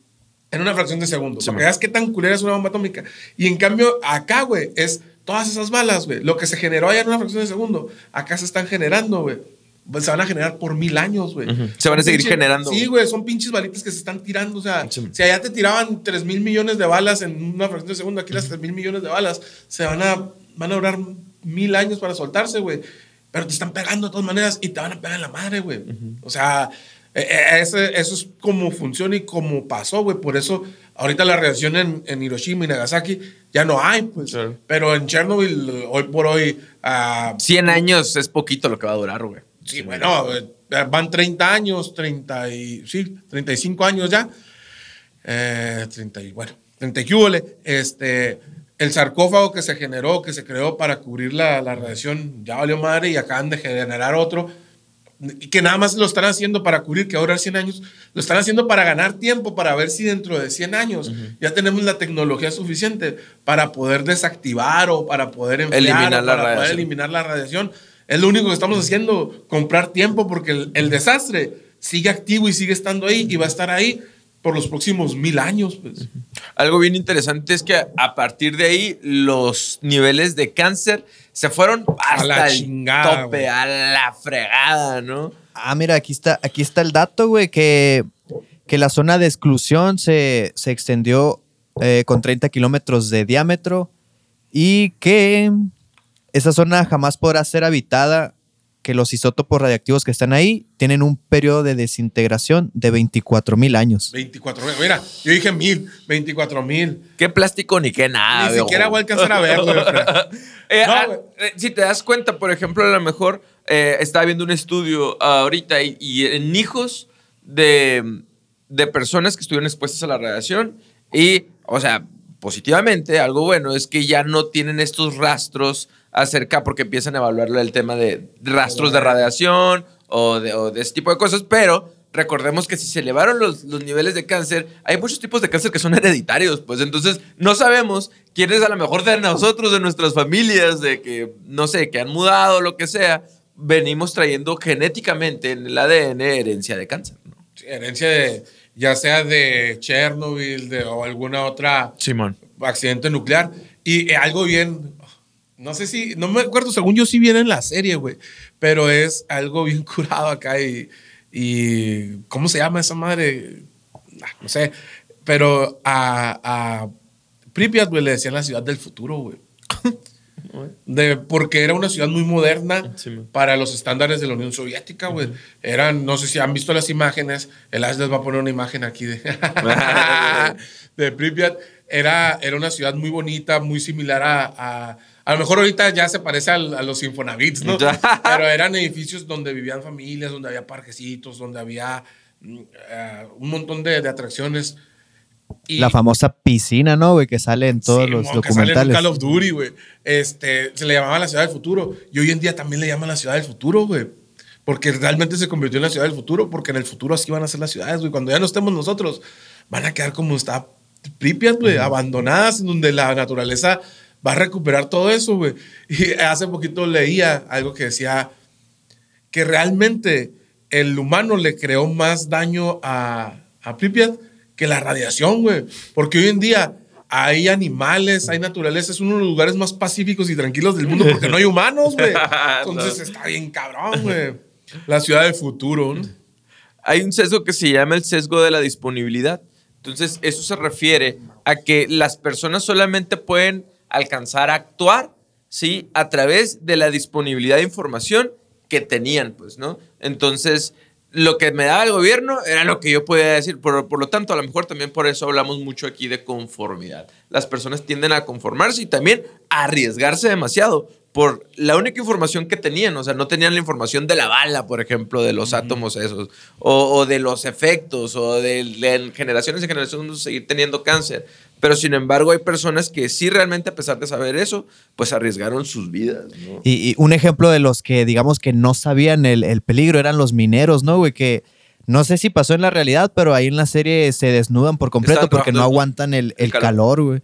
en una fracción de segundo. Sí, para que man. veas qué tan culera es una bomba atómica. Y en cambio, acá, güey, es todas esas balas, güey. Lo que se generó allá en una fracción de segundo, acá se están generando, güey. Pues se van a generar por mil años, güey. Se van a seguir generando, Sí, güey. son pinches balitas que se están tirando. O sea, Sí. si allá te tiraban 3 mil millones de balas en una fracción de segundo, aquí las 3 mil millones de balas se van a, van a durar mil años para soltarse, güey. Pero te están pegando de todas maneras y te van a pegar en la madre, güey. O sea, eh, eh, ese- eso es como funciona y como pasó, güey. Por eso, ahorita la reacción en, en Hiroshima y Nagasaki ya no hay, pues. Claro. Pero en Chernobyl, hoy por hoy, ah, 100 años es poquito lo que va a durar, güey. Sí, bueno, eh, van 30 años, 30 y, sí, 35 años ya. Eh, 30 y, bueno, 30 y qué húbole. Este, el sarcófago que se generó, que se creó para cubrir la, la radiación, ya valió madre y acaban de generar otro. y Que nada más lo están haciendo para cubrir, que ahora 100 años, lo están haciendo para ganar tiempo, para ver si dentro de 100 años ya tenemos la tecnología suficiente para poder desactivar o para poder enfriar Eliminar o la para poder radiación. eliminar la radiación. Es lo único que estamos haciendo, comprar tiempo, porque el, el desastre sigue activo y sigue estando ahí y va a estar ahí por los próximos mil años. Pues. Algo bien interesante es que a partir de ahí los niveles de cáncer se fueron hasta la el chingada, tope, a la fregada, ¿no? Ah, mira, aquí está, aquí está el dato, güey, que, que la zona de exclusión se, se extendió eh, con 30 kilómetros de diámetro y que esa zona jamás podrá ser habitada, que los isótopos radiactivos que están ahí tienen un periodo de desintegración de 24 mil años. 24 mil. Mira, yo dije mil, 24 mil. Qué plástico ni qué nada. Ni siquiera voy a alcanzar a verlo. yo creo. Eh, No, ah, eh, si te das cuenta, por ejemplo, a lo mejor eh, estaba viendo un estudio ahorita y, y en hijos de, de personas que estuvieron expuestas a la radiación y, o sea, positivamente, algo bueno es que ya no tienen estos rastros acerca, porque empiezan a evaluar el tema de rastros de radiación o de, o de ese tipo de cosas, pero recordemos que si se elevaron los, los niveles de cáncer, hay muchos tipos de cáncer que son hereditarios, pues entonces no sabemos quiénes a lo mejor de nosotros, de nuestras familias, de que, no sé, que han mudado, lo que sea, venimos trayendo genéticamente en el ADN herencia de cáncer. ¿no? Sí, herencia de, ya sea de Chernobyl de, o alguna otra Simón. accidente nuclear. Y eh, algo bien, no sé si, no me acuerdo, según yo sí viene en la serie, güey, pero es algo bien curado acá y, y ¿cómo se llama esa madre? Ah, No sé, pero a, a Pripyat, güey, le decían la ciudad del futuro, güey. De, porque era una ciudad muy moderna Sí, para los estándares de la Unión Soviética, güey. Eran, no sé si han visto las imágenes, el Ash les va a poner una imagen aquí de, de Pripyat. Era, era una ciudad muy bonita, muy similar a, a... A lo mejor ahorita ya se parece al- a, los Infonavits, ¿no? Ya. Pero eran edificios donde vivían familias, donde había parquecitos, donde había eh, un montón de, de atracciones. Y- La famosa piscina, ¿no, güey? Que sale en todos Sí, los que sale en documentales. Call of Duty, güey. Este, se le llamaba la ciudad del futuro. Y hoy en día también le llaman la ciudad del futuro, güey. Porque realmente se convirtió en la ciudad del futuro, porque en el futuro así van a ser las ciudades, güey. Cuando ya no estemos nosotros, van a quedar como está Pripyat, güey, abandonadas, en donde la naturaleza va a recuperar todo eso, güey. Y hace poquito leía algo que decía que realmente el humano le creó más daño a, a Pripyat que la radiación, güey. Porque hoy en día hay animales, hay naturaleza. Es uno de los lugares más pacíficos y tranquilos del mundo porque no hay humanos, güey. Entonces está bien cabrón, güey. La ciudad del futuro. ¿no? Hay un sesgo que se llama el sesgo de la disponibilidad. Entonces, eso se refiere a que las personas solamente pueden alcanzar a actuar, ¿sí? A través de la disponibilidad de información que tenían, pues, ¿no? Entonces, lo que me daba el gobierno era lo que yo podía decir. Por, por, lo tanto, a lo mejor también por eso hablamos mucho aquí de conformidad. Las personas tienden a conformarse y también a arriesgarse demasiado por la única información que tenían. O sea, no tenían la información de la bala, por ejemplo, de los átomos esos, o, o, de los efectos, o de, de generaciones y generaciones seguir teniendo cáncer. Pero sin embargo, hay personas que sí realmente, a pesar de saber eso, pues arriesgaron sus vidas. ¿no? Y, y, un ejemplo de los que, digamos, que no sabían el, el peligro eran los mineros, ¿no, güey? Que no sé si pasó en la realidad, pero ahí en la serie se desnudan por completo porque no aguantan el, el calor, güey.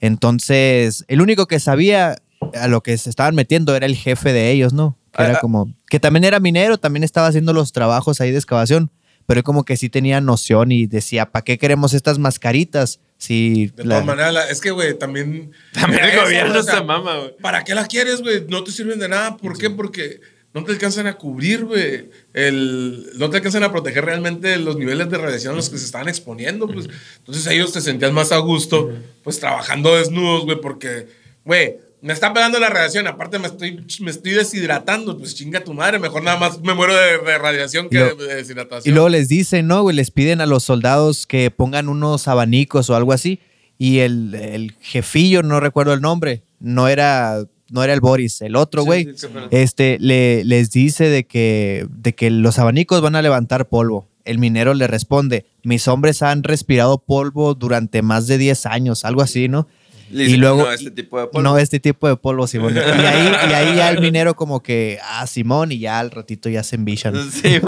Entonces, el único que sabía a lo que se estaban metiendo era el jefe de ellos, ¿no? Que Ah, era ah. como, que también era minero, también estaba haciendo los trabajos ahí de excavación, pero como que sí tenía noción y decía, ¿para qué queremos estas mascaritas? Si De la- todas maneras, es que, güey, también. También el gobierno o sea, se mama, güey. ¿Para qué la quieres, güey? No te sirven de nada. ¿Por qué? Porque no te alcanzan a cubrir, güey. El, no te alcanzan a proteger realmente los niveles de radiación a los que se estaban exponiendo, pues. Entonces ellos te sentían más a gusto, pues trabajando desnudos, güey, porque, güey, me está pegando la radiación. Aparte, me estoy, me estoy deshidratando. Pues chinga tu madre. Mejor nada más me muero de, de radiación que lo- de deshidratación. Y luego les dicen, ¿no? güey? Les piden a los soldados que pongan unos abanicos o algo así. Y el, el jefillo, no recuerdo el nombre, no era, no era el Boris, el otro, güey. sí, este, le, les dice de que, de que los abanicos van a levantar polvo. El minero le responde, mis hombres han respirado polvo durante más de 10 años, algo así, ¿no? Le y luego, no, este tipo de polvo. no este tipo de polvo, Simón. Y ahí, y ahí ya el minero como que, ah, Simón, y ya al ratito ya se envichan. Sí,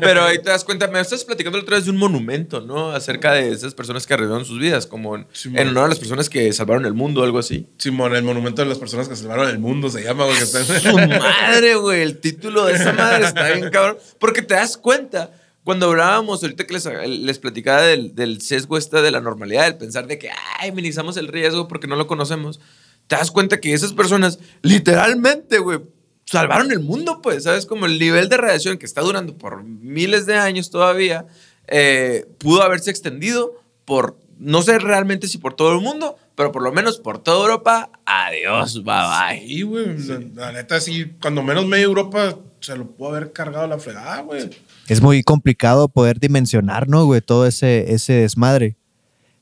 pero ahí te das cuenta, me estás platicando otra vez de un monumento, ¿no? Acerca de esas personas que arriesgaron sus vidas, como en, en honor a las personas que salvaron el mundo, algo así. Simón, el monumento de las personas que salvaron el mundo se llama, güey. Su madre, güey, el título de esa madre está bien cabrón. Porque te das cuenta, cuando hablábamos, ahorita que les, les platicaba del, del sesgo esta de la normalidad, del pensar de que, ay, minimizamos el riesgo porque no lo conocemos, te das cuenta que esas personas, literalmente, güey, salvaron el mundo, pues, ¿sabes? Como el nivel de radiación que está durando por miles de años todavía, eh, pudo haberse extendido por, no sé realmente si por todo el mundo, pero por lo menos por toda Europa. Adiós, bye bye. Sí, güey. La, la neta, sí, cuando menos media Europa se lo pudo haber cargado la fregada, güey. Es muy complicado poder dimensionar, ¿no, güey? Todo ese, ese desmadre.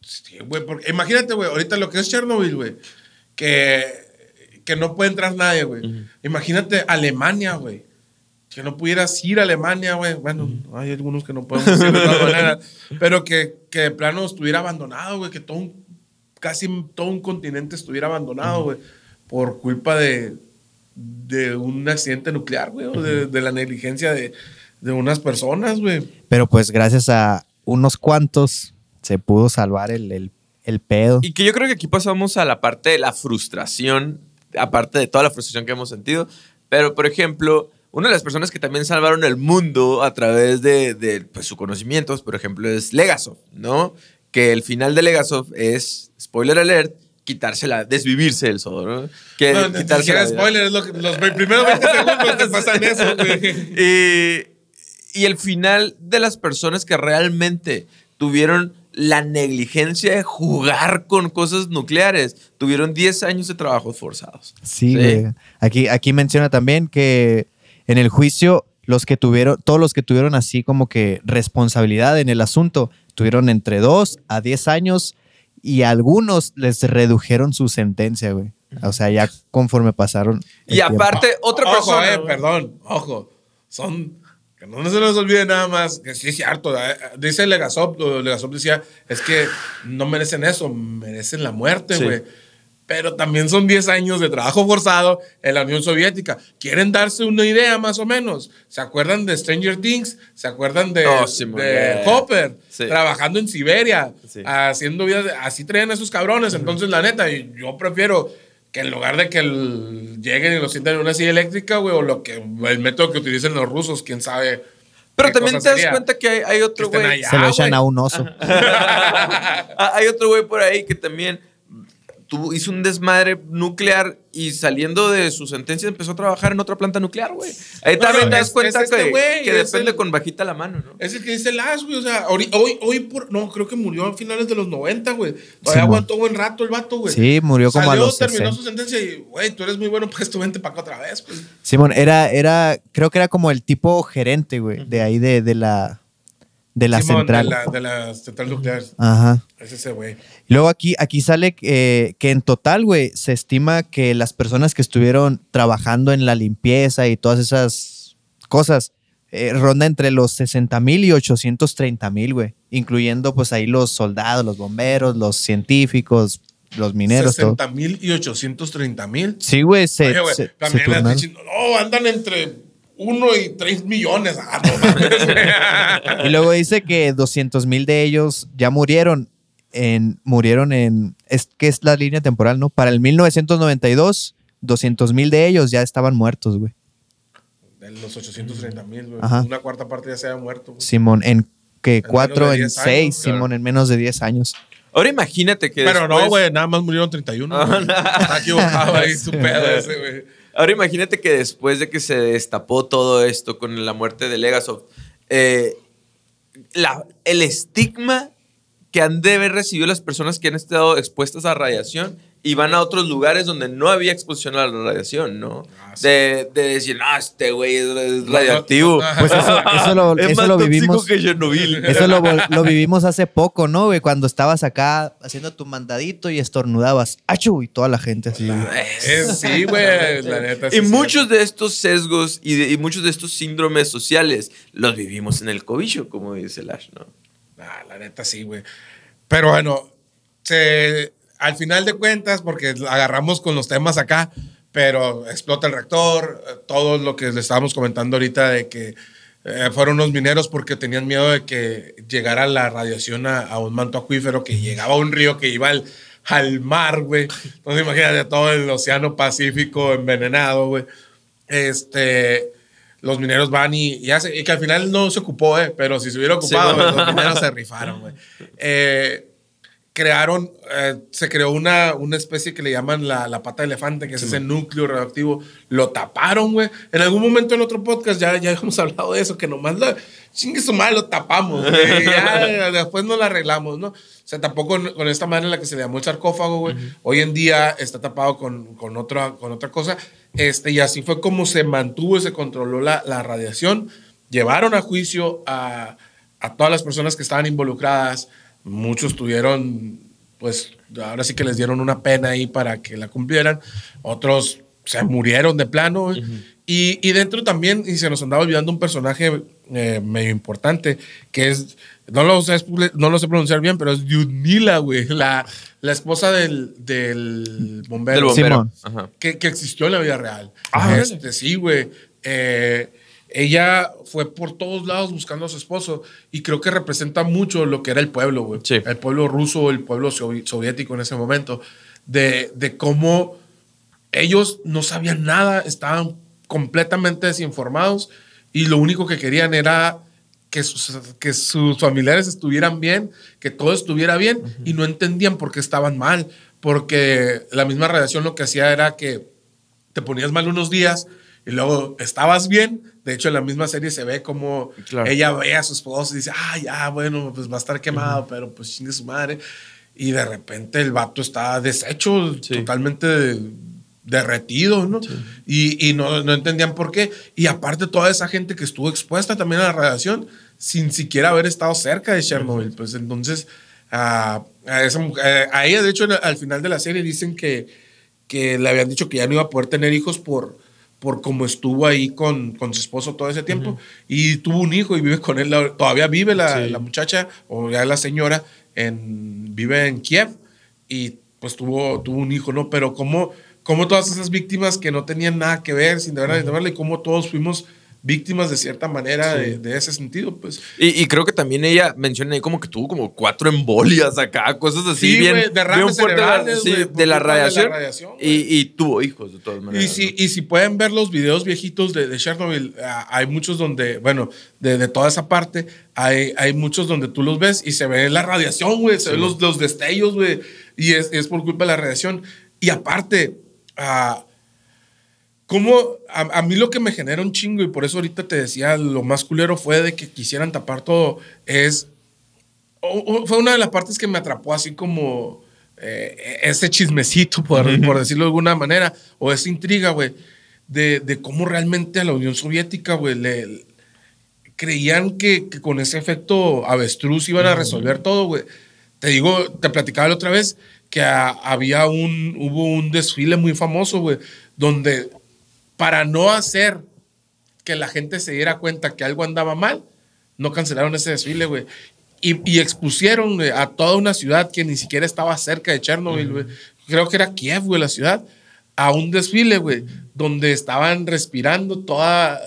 Sí, güey, porque imagínate, güey, ahorita lo que es Chernobyl, güey, que, que no puede entrar nadie, güey. Imagínate Alemania, güey. Que no pudieras ir a Alemania, güey. Bueno, hay algunos que no podemos ir de todas maneras. Pero que, que de plano estuviera abandonado, güey. Que todo un, casi todo un continente estuviera abandonado, güey. Por culpa de, de un accidente nuclear, güey. O de, de la negligencia de, de unas personas, güey. Pero pues gracias a unos cuantos se pudo salvar el, el, el pedo. Y que yo creo que aquí pasamos a la parte de la frustración, aparte de toda la frustración que hemos sentido. Pero, por ejemplo, una de las personas que también salvaron el mundo a través de, de, pues, su conocimientos, por ejemplo, es Legasov, ¿no? Que el final de Legasov es, spoiler alert, quitársela, desvivirse del sodo, ¿no? Que No, quitarse spoiler, es lo que, los primeros 20 segundos te pasan eso, güey. y, y el final de las personas que realmente tuvieron la negligencia de jugar con cosas nucleares, tuvieron 10 años de trabajos forzados. Sí, Sí. güey. Aquí, aquí menciona también que en el juicio, los que tuvieron, todos los que tuvieron así como que responsabilidad en el asunto, tuvieron entre 2 a 10 años y a algunos les redujeron su sentencia, güey. O sea, ya conforme pasaron. Y tiempo. aparte, otra ojo, persona. eh, perdón, ojo. Son. Que no se nos olvide nada más. Que sí es cierto. Dice Legasop. lo- Legasop decía: es que no merecen eso, merecen la muerte, Sí. güey. Pero también son 10 años de trabajo forzado en la Unión Soviética. ¿Quieren darse una idea más o menos? ¿Se acuerdan de Stranger Things? ¿Se acuerdan de, Oh, sí, de. Hopper? Sí. Trabajando en Siberia, Sí. haciendo vida. de- así traían a esos cabrones. Entonces, la neta, yo prefiero que en lugar de que el- lleguen y lo sientan en una silla eléctrica, güey, o lo que el método que utilicen los rusos, quién sabe Pero también te das sería. cuenta que hay, hay otro güey. Se lo echan a un oso. Ah, Hay otro güey por ahí que también tuvo, hizo un desmadre nuclear y saliendo de su sentencia empezó a trabajar en otra planta nuclear, güey. Ahí No, también no, te das es- cuenta es este que, güey, que es depende el- con bajita la mano, ¿no? Es el que dice Lash, güey. O sea, hoy, hoy, hoy por. No, creo que murió a finales de los 90, güey. Todavía Sí, aguantó buen rato el vato, güey. Sí, murió como a Salió, los terminó 60. su sentencia y, güey, tú eres muy bueno para esto, vente para acá otra vez, pues. Simón, era, era, creo que era como el tipo gerente, güey, de ahí de, de la, de la Simón, central. De la, de la central nuclear. Ajá. Es ese, güey. Luego aquí, aquí sale eh, que en total, güey, se estima que las personas que estuvieron trabajando en la limpieza y todas esas cosas eh, ronda entre los 60 mil y 830 mil, güey. Incluyendo pues ahí los soldados, los bomberos, los científicos, los mineros, todo. 60 mil y 830 mil. Sí, güey, se, Oye, güey, se- se también las turnaron. diciendo, no, andan entre 1 y 3 millones. Ah, no. Y luego dice que 200 mil de ellos ya murieron en, murieron en, es que es la línea temporal, ¿no? Para el 1992, 200 mil de ellos ya estaban muertos, güey. De los 830 mil, güey. Ajá. Una cuarta parte ya se había muerto. güey. Simón, en que cuatro, en 10 años, seis, claro. Simón, en menos de 10 años. Ahora imagínate que Pero no, güey, nada más murieron 31. güey. Está equivocado ahí su pedo ese, güey. Ahora imagínate que después de que se destapó todo esto con la muerte de Legasov, eh, la- el estigma que han de haber recibido las personas que han estado expuestas a radiación y van a otros lugares donde no había exposición a la radiación, ¿no? Ah, sí. de, de decir, no, este güey es, radioactivo. Pues eso, eso lo, es eso más lo vivimos. que Chernobyl. Eso lo, vivimos hace poco, ¿no, güey? Cuando estabas acá haciendo tu mandadito y estornudabas. ¡Achu! Y toda la gente así. sí, güey, la neta. sí y muchos de estos sesgos y, de- y muchos de estos síndromes sociales los vivimos en el cobicho, como dice Lash, ¿no? Ah, la neta sí, güey. Pero bueno, se- al final de cuentas, porque agarramos con los temas acá, pero explota el reactor, eh, todo lo que le estábamos comentando ahorita de que eh, fueron los mineros porque tenían miedo de que llegara la radiación a, a un manto acuífero, que llegaba a un río que iba al, al mar, güey. Entonces imagínate todo el océano Pacífico envenenado, güey. Este los mineros van y, y, hace- y que al final no se ocupó, eh, pero si se hubiera ocupado, Sí, güey, bueno. los mineros se rifaron, güey. Eh, crearon, eh, se creó una, una especie que le llaman la, la pata de elefante, que es ese núcleo radioactivo. Lo taparon, güey. En algún momento en otro podcast ya, ya hemos hablado de eso, que nomás la chingue su madre lo tapamos, güey. Ya después no la arreglamos, ¿no? O sea, tampoco con, con esta manera en la que se le llamó el sarcófago, güey. Hoy en día está tapado con, con, otra, con otra cosa. Este, y así fue como se mantuvo y se controló la, la radiación. Llevaron a juicio a, a todas las personas que estaban involucradas. Muchos tuvieron, pues, ahora sí que les dieron una pena ahí para que la cumplieran. Otros se murieron de plano. y, y dentro también, y se nos andaba olvidando un personaje eh, medio importante, que es, no lo, sé, no lo sé pronunciar bien, pero es Yudmila, güey, la, la esposa del, del bombero. Del bombero. Simón. Ajá. Que, que existió en la vida real. Ah, este, sí, güey. Eh, ella fue por todos lados buscando a su esposo y creo que representa mucho lo que era el pueblo, güey. Sí. El pueblo ruso, el pueblo sovi- soviético en ese momento, de, de cómo ellos no sabían nada, estaban completamente desinformados y lo único que querían era que sus, que sus familiares estuvieran bien, que todo estuviera bien y no entendían por qué estaban mal, porque la misma radiación lo que hacía era que te ponías mal unos días y luego estabas bien. De hecho, en la misma serie se ve como Claro. ella ve a su esposo y dice, ah, ya, bueno, pues va a estar quemado, pero pues chingue su madre. Y de repente el vato está deshecho, Sí. totalmente de- derretido, ¿no? Y, y no, no entendían por qué. Y aparte toda esa gente que estuvo expuesta también a la radiación sin siquiera haber estado cerca de Chernobyl. Pues entonces, a, a esa mujer- eh, a ella, de hecho, al final de la serie dicen que, que le habían dicho que ya no iba a poder tener hijos por, por cómo estuvo ahí con, con su esposo todo ese tiempo. Y tuvo un hijo y vive con él. Todavía vive la, Sí. la muchacha o ya la señora, en, vive en Kiev y pues tuvo, tuvo un hijo, ¿no? Pero como, como todas esas víctimas que no tenían nada que ver, sin deber de verla, y cómo todos fuimos víctimas de cierta manera de, de ese sentido, pues. Y, y creo que también ella menciona ahí como que tuvo como cuatro embolias acá, cosas así Sí, bien, derrames bien cerebrales, sí, por de la culpa de la radiación. radiación, y, y tuvo hijos de todas maneras. Y si, y si pueden ver los videos viejitos de, de Chernobyl, ah, hay muchos donde, bueno, de, toda esa parte, hay, hay muchos donde tú los ves y se ve la radiación, güey, se ven los, los destellos, güey, y es, es por culpa de la radiación. Y aparte, ah, como a, a mí lo que me genera un chingo, y por eso ahorita te decía, lo más culero fue de que quisieran tapar todo, es, o- o- fue una de las partes que me atrapó así como eh, ese chismecito, por, por decirlo de alguna manera, o esa intriga, güey, de, de cómo realmente a la Unión Soviética, güey, le creían que, que con ese efecto avestruz iban a resolver todo, güey. Te digo, te platicaba la otra vez que a- había un, hubo un desfile muy famoso, güey, donde para no hacer que la gente se diera cuenta que algo andaba mal, no cancelaron ese desfile, güey. Y, y expusieron güey, a toda una ciudad que ni siquiera estaba cerca de Chernobyl, güey. Creo que era Kiev, güey, la ciudad. A un desfile, güey, donde estaban respirando toda,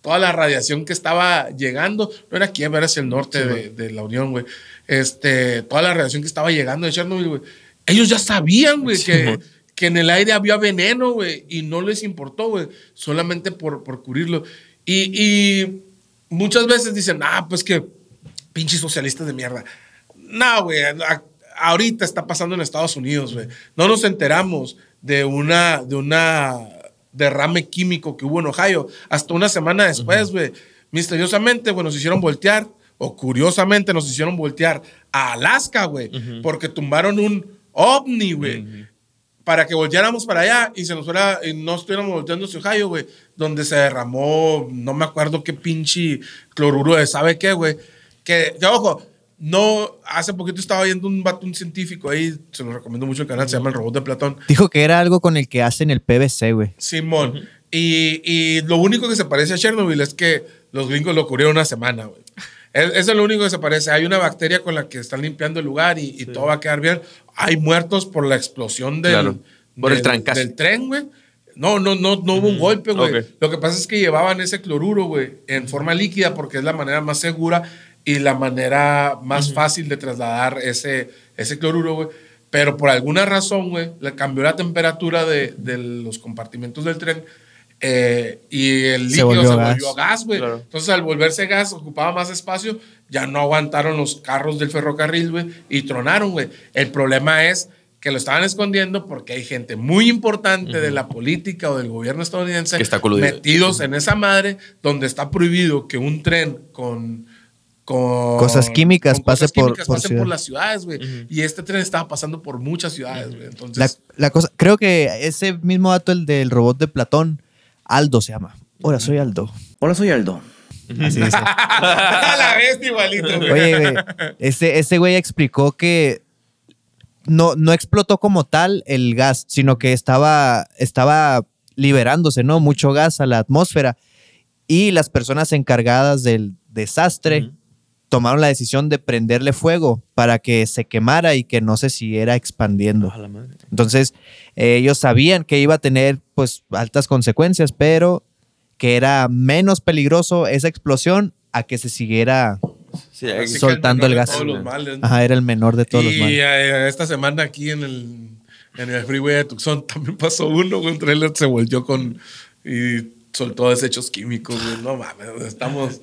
toda la radiación que estaba llegando. No era Kiev, era hacia el norte de, de la Unión, güey. Este, toda la radiación que estaba llegando de Chernobyl, güey. Ellos ya sabían, güey, que, que en el aire había veneno, güey, y no les importó, güey, solamente por, por cubrirlo. Y, y muchas veces dicen, ah, pues que pinches socialistas de mierda. No, güey, ahorita está pasando en Estados Unidos, güey. No nos enteramos de una, de una derrame químico que hubo en Ohio hasta una semana después, güey. Misteriosamente, güey, nos hicieron voltear, o curiosamente nos hicieron voltear a Alaska, güey, porque tumbaron un ovni, güey para que volteáramos para allá y se nos fuera, y no estuviéramos volteando hacia Ohio, güey, donde se derramó, no me acuerdo qué pinche cloruro de sabe qué, güey. Que, que, ojo, no, hace poquito estaba viendo un vato, un científico ahí, se lo recomiendo mucho el canal, se llama El Robot de Platón. Dijo que era algo con el que hacen el PVC, güey. Simón. y, y lo único que se parece a Chernobyl es que los gringos lo cubrieron una semana, güey. Es- es lo único que se parece. Hay una bacteria con la que están limpiando el lugar y, y todo va a quedar bien. Hay muertos por la explosión del, Claro. Por el del- trancazo. del tren, güey. No, no, no, no hubo un golpe, güey. ok. Lo que pasa es que llevaban ese cloruro, güey, en forma líquida porque es la manera más segura y la manera más fácil de trasladar ese, ese cloruro, güey. Pero por alguna razón, güey, le cambió la temperatura de, de los compartimentos del tren eh, y el Se líquido volvió se gas. volvió gas, güey. Claro. Entonces, al volverse gas, ocupaba más espacio, ya no aguantaron los carros del ferrocarril, güey, y tronaron, güey. El problema es que lo estaban escondiendo porque hay gente muy importante de la política o del gobierno estadounidense Que está coludido. metidos en esa madre donde está prohibido que un tren con con Cosas químicas con pase por- químicas por ciudad. por las ciudades, güey. Y este tren estaba pasando por muchas ciudades, güey. Entonces, la cosa, creo que ese mismo dato, el del robot de Platón, Aldo se llama. Hola, soy Aldo. Hola, soy Aldo. Así dice. a la vez igualito, güey. Oye, güey, ese, ese güey explicó que no, no explotó como tal el gas, sino que estaba, estaba liberándose, ¿no? Mucho gas a la atmósfera. Y las personas encargadas del desastre tomaron la decisión de prenderle fuego para que se quemara y que no se siguiera expandiendo. Entonces, eh, ellos sabían que iba a tener pues altas consecuencias, pero que era menos peligroso esa explosión a que se siguiera Sí, soltando el de gas. todos los males, ¿no? Ajá, era el menor de todos y los males. eh, esta semana aquí en el, en el freeway de Tucson también pasó uno, un trailer se volvió con y soltó desechos químicos. No mames, estamos...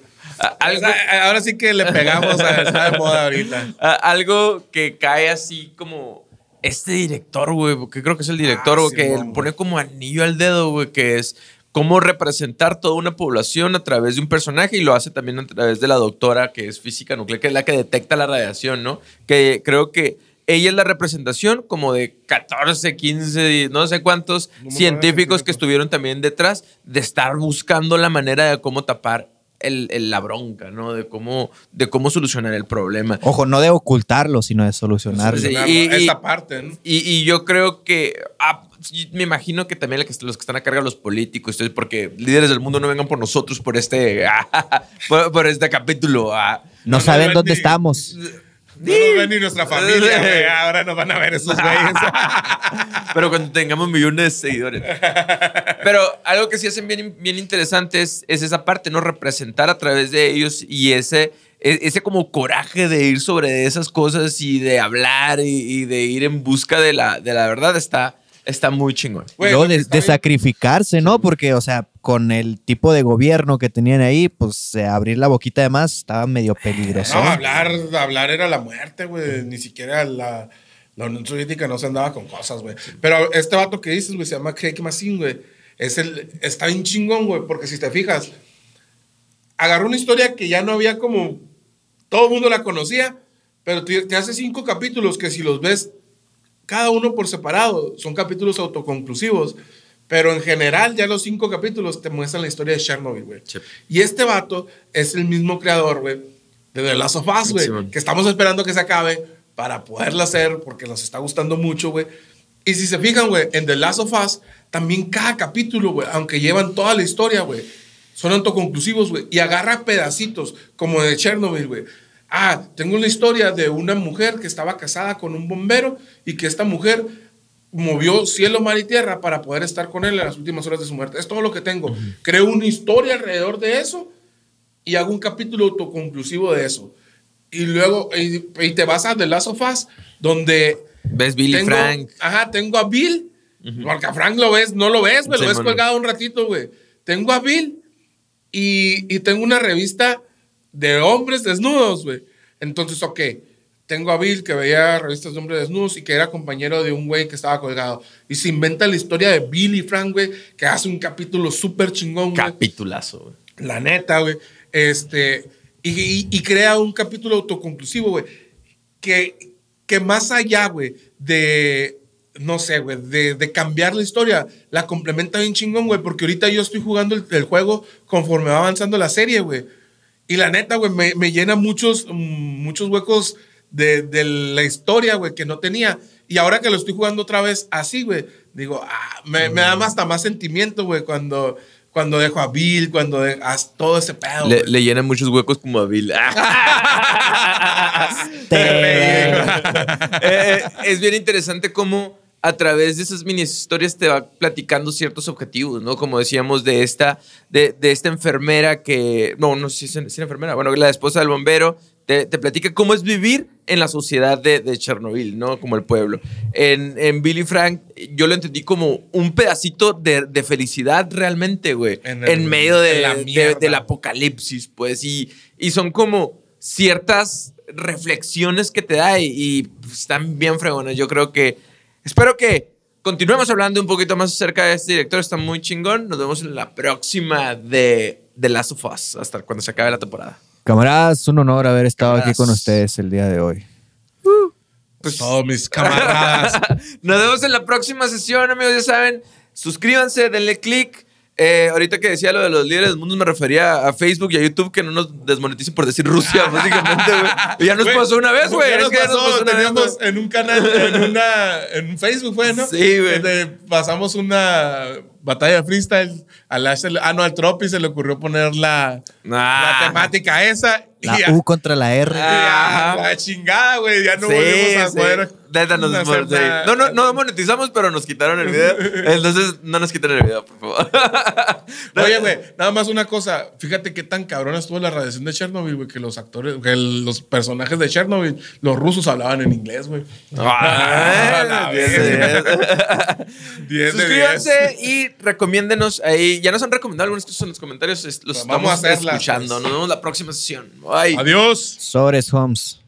Algo- ahora sí que le pegamos a de moda ahorita. algo que cae así como este director, güey, porque creo que es el director, Ah, güey, que le güey. pone como anillo al dedo, güey, que es cómo representar toda una población a través de un personaje y lo hace también a través de la doctora que es física nuclear, que es la que detecta la radiación, ¿no? Que creo que ella es la representación como de 14, 15, no sé cuántos No científicos que estuvieron también detrás de estar buscando la manera de cómo tapar el- el- la bronca, ¿no? De cómo, de cómo solucionar el problema. Ojo, no de ocultarlo, sino de solucionarlo. Sí, y- y- esta parte, ¿no? Y, y yo creo que, ah, me imagino que también los que están a cargo los políticos, porque líderes del mundo no vengan por nosotros por este, por, por este capítulo. ah. No No, saben no, dónde ni- estamos. No nos ven ni nuestra familia, güey. Ahora nos van a ver esos güeyes. Pero cuando tengamos millones de seguidores. Pero algo que sí hacen bien, bien interesante es, es esa parte, ¿no? Representar a través de ellos y ese, e- ese como coraje de ir sobre esas cosas y de hablar y, y de ir en busca de la, de la verdad está, está muy chingón. Güey, Luego de, sacrificarse, ¿no? Porque, o sea, con el tipo de gobierno que tenían ahí, pues eh, abrir la boquita de más estaba medio peligroso. No, hablar, hablar era la muerte, güey. Ni siquiera la, la Unión Soviética no se andaba con cosas, güey. Pero este vato que dices, güey, se llama Craig Massin, güey. Es el, está bien chingón, güey, porque si te fijas, agarró una historia que ya no había como. Todo el mundo la conocía, pero te, te hace cinco capítulos que si los ves cada uno por separado, son capítulos autoconclusivos. Pero en general, ya los cinco capítulos te muestran la historia de Chernobyl, güey. Sí. Y este vato es el mismo creador, güey, de The Last of Us, güey. Que estamos esperando que se acabe para poderla hacer porque nos está gustando mucho, güey. Y si se fijan, güey, en The Last of Us, también cada capítulo, güey, aunque llevan toda la historia, güey, son autoconclusivos, güey. Y agarra pedacitos, como de Chernobyl, güey. Ah, tengo una historia de una mujer que estaba casada con un bombero y que esta mujer movió cielo, mar y tierra para poder estar con él en las últimas horas de su muerte. Es todo lo que tengo. Creo una historia alrededor de eso y hago un capítulo autoconclusivo de eso. Y luego, y, y te vas a The Last of Us, donde ¿Ves Billy tengo, Frank? Ajá, tengo a Bill. Porque a Frank lo ves, no lo ves, güey, Sí, lo ves colgado un ratito, güey. Tengo a Bill y, y tengo una revista de hombres desnudos, güey. Entonces, ok, tengo a Bill que veía revistas de hombres desnudos y que era compañero de un güey que estaba colgado. Y se inventa la historia de Bill y Frank, güey, que hace un capítulo súper chingón, güey. Capitulazo, güey. La neta, güey. Este, y, y- y crea un capítulo autoconclusivo, güey. Que, que más allá, güey, de, no sé, güey, de, de cambiar la historia, la complementa bien chingón, güey. Porque ahorita yo estoy jugando el, el juego conforme va avanzando la serie, güey. Y la neta, güey, me, me llena muchos, mm, muchos huecos de, de la historia, güey, que no tenía. Y ahora que lo estoy jugando otra vez así, güey, digo, ah, me, me da hasta más sentimiento, güey, cuando, cuando dejo a Bill, cuando de- haz todo ese pedo. Le, le llenan muchos huecos como a Bill. Eh, es bien interesante cómo a través de esas mini historias te va platicando ciertos objetivos, ¿no? Como decíamos de esta, de, de esta enfermera que, no, no sé si es, enfermera, bueno, la esposa del bombero, te, te platica cómo es vivir en la sociedad de, de Chernobyl, ¿no? Como el pueblo. En, en Billy Frank, yo lo entendí como un pedacito de, de felicidad realmente, güey. En En, el- medio de, en la de- mierda. del apocalipsis, pues. Y, y son como ciertas reflexiones que te da y, y, están bien fregonas. Yo creo que. Espero que continuemos hablando un poquito más acerca de este director. Está muy chingón. Nos vemos en la próxima de The Last of Us. Hasta cuando se acabe la temporada. Camaradas, un honor haber estado aquí con ustedes el día de hoy. Pues todos mis camaradas. Nos vemos en la próxima sesión, amigos. Ya saben, suscríbanse, denle click. Eh, ahorita que decía lo de los líderes del mundo, me refería a Facebook y a YouTube que no nos desmoneticen por decir Rusia, básicamente, güey. Ya nos pasó una vez, güey. ya nos nos pasó, una vez, teníamos güey. en un canal, en, una, en un Facebook, fue, ¿no? Sí, güey. Donde pasamos una batalla de freestyle. Al Ash ah, no, al Tropi se le ocurrió poner la, Ah. la temática esa. La y U contra la R. Ajá. la chingada, güey. Ya no Sí, volvimos a sí. poder. Neta, nos hacer sí. No, no, no monetizamos, pero nos quitaron el video. Entonces, no nos quiten el video, por favor. Oye, güey, nada más una cosa. Fíjate qué tan cabrona estuvo la radiación de Chernobyl, güey, que los actores, que el- los personajes de Chernobyl, los rusos hablaban en inglés, güey. Ah, la diez de verga. diez. 10 de 10. Suscríbanse y recomiéndenos ahí. Ya nos han recomendado algunas cosas en los comentarios. es- Los Vamos a estamos escuchando. pues. Nos vemos la próxima sesión. Bye. Adiós. Sobres Homes.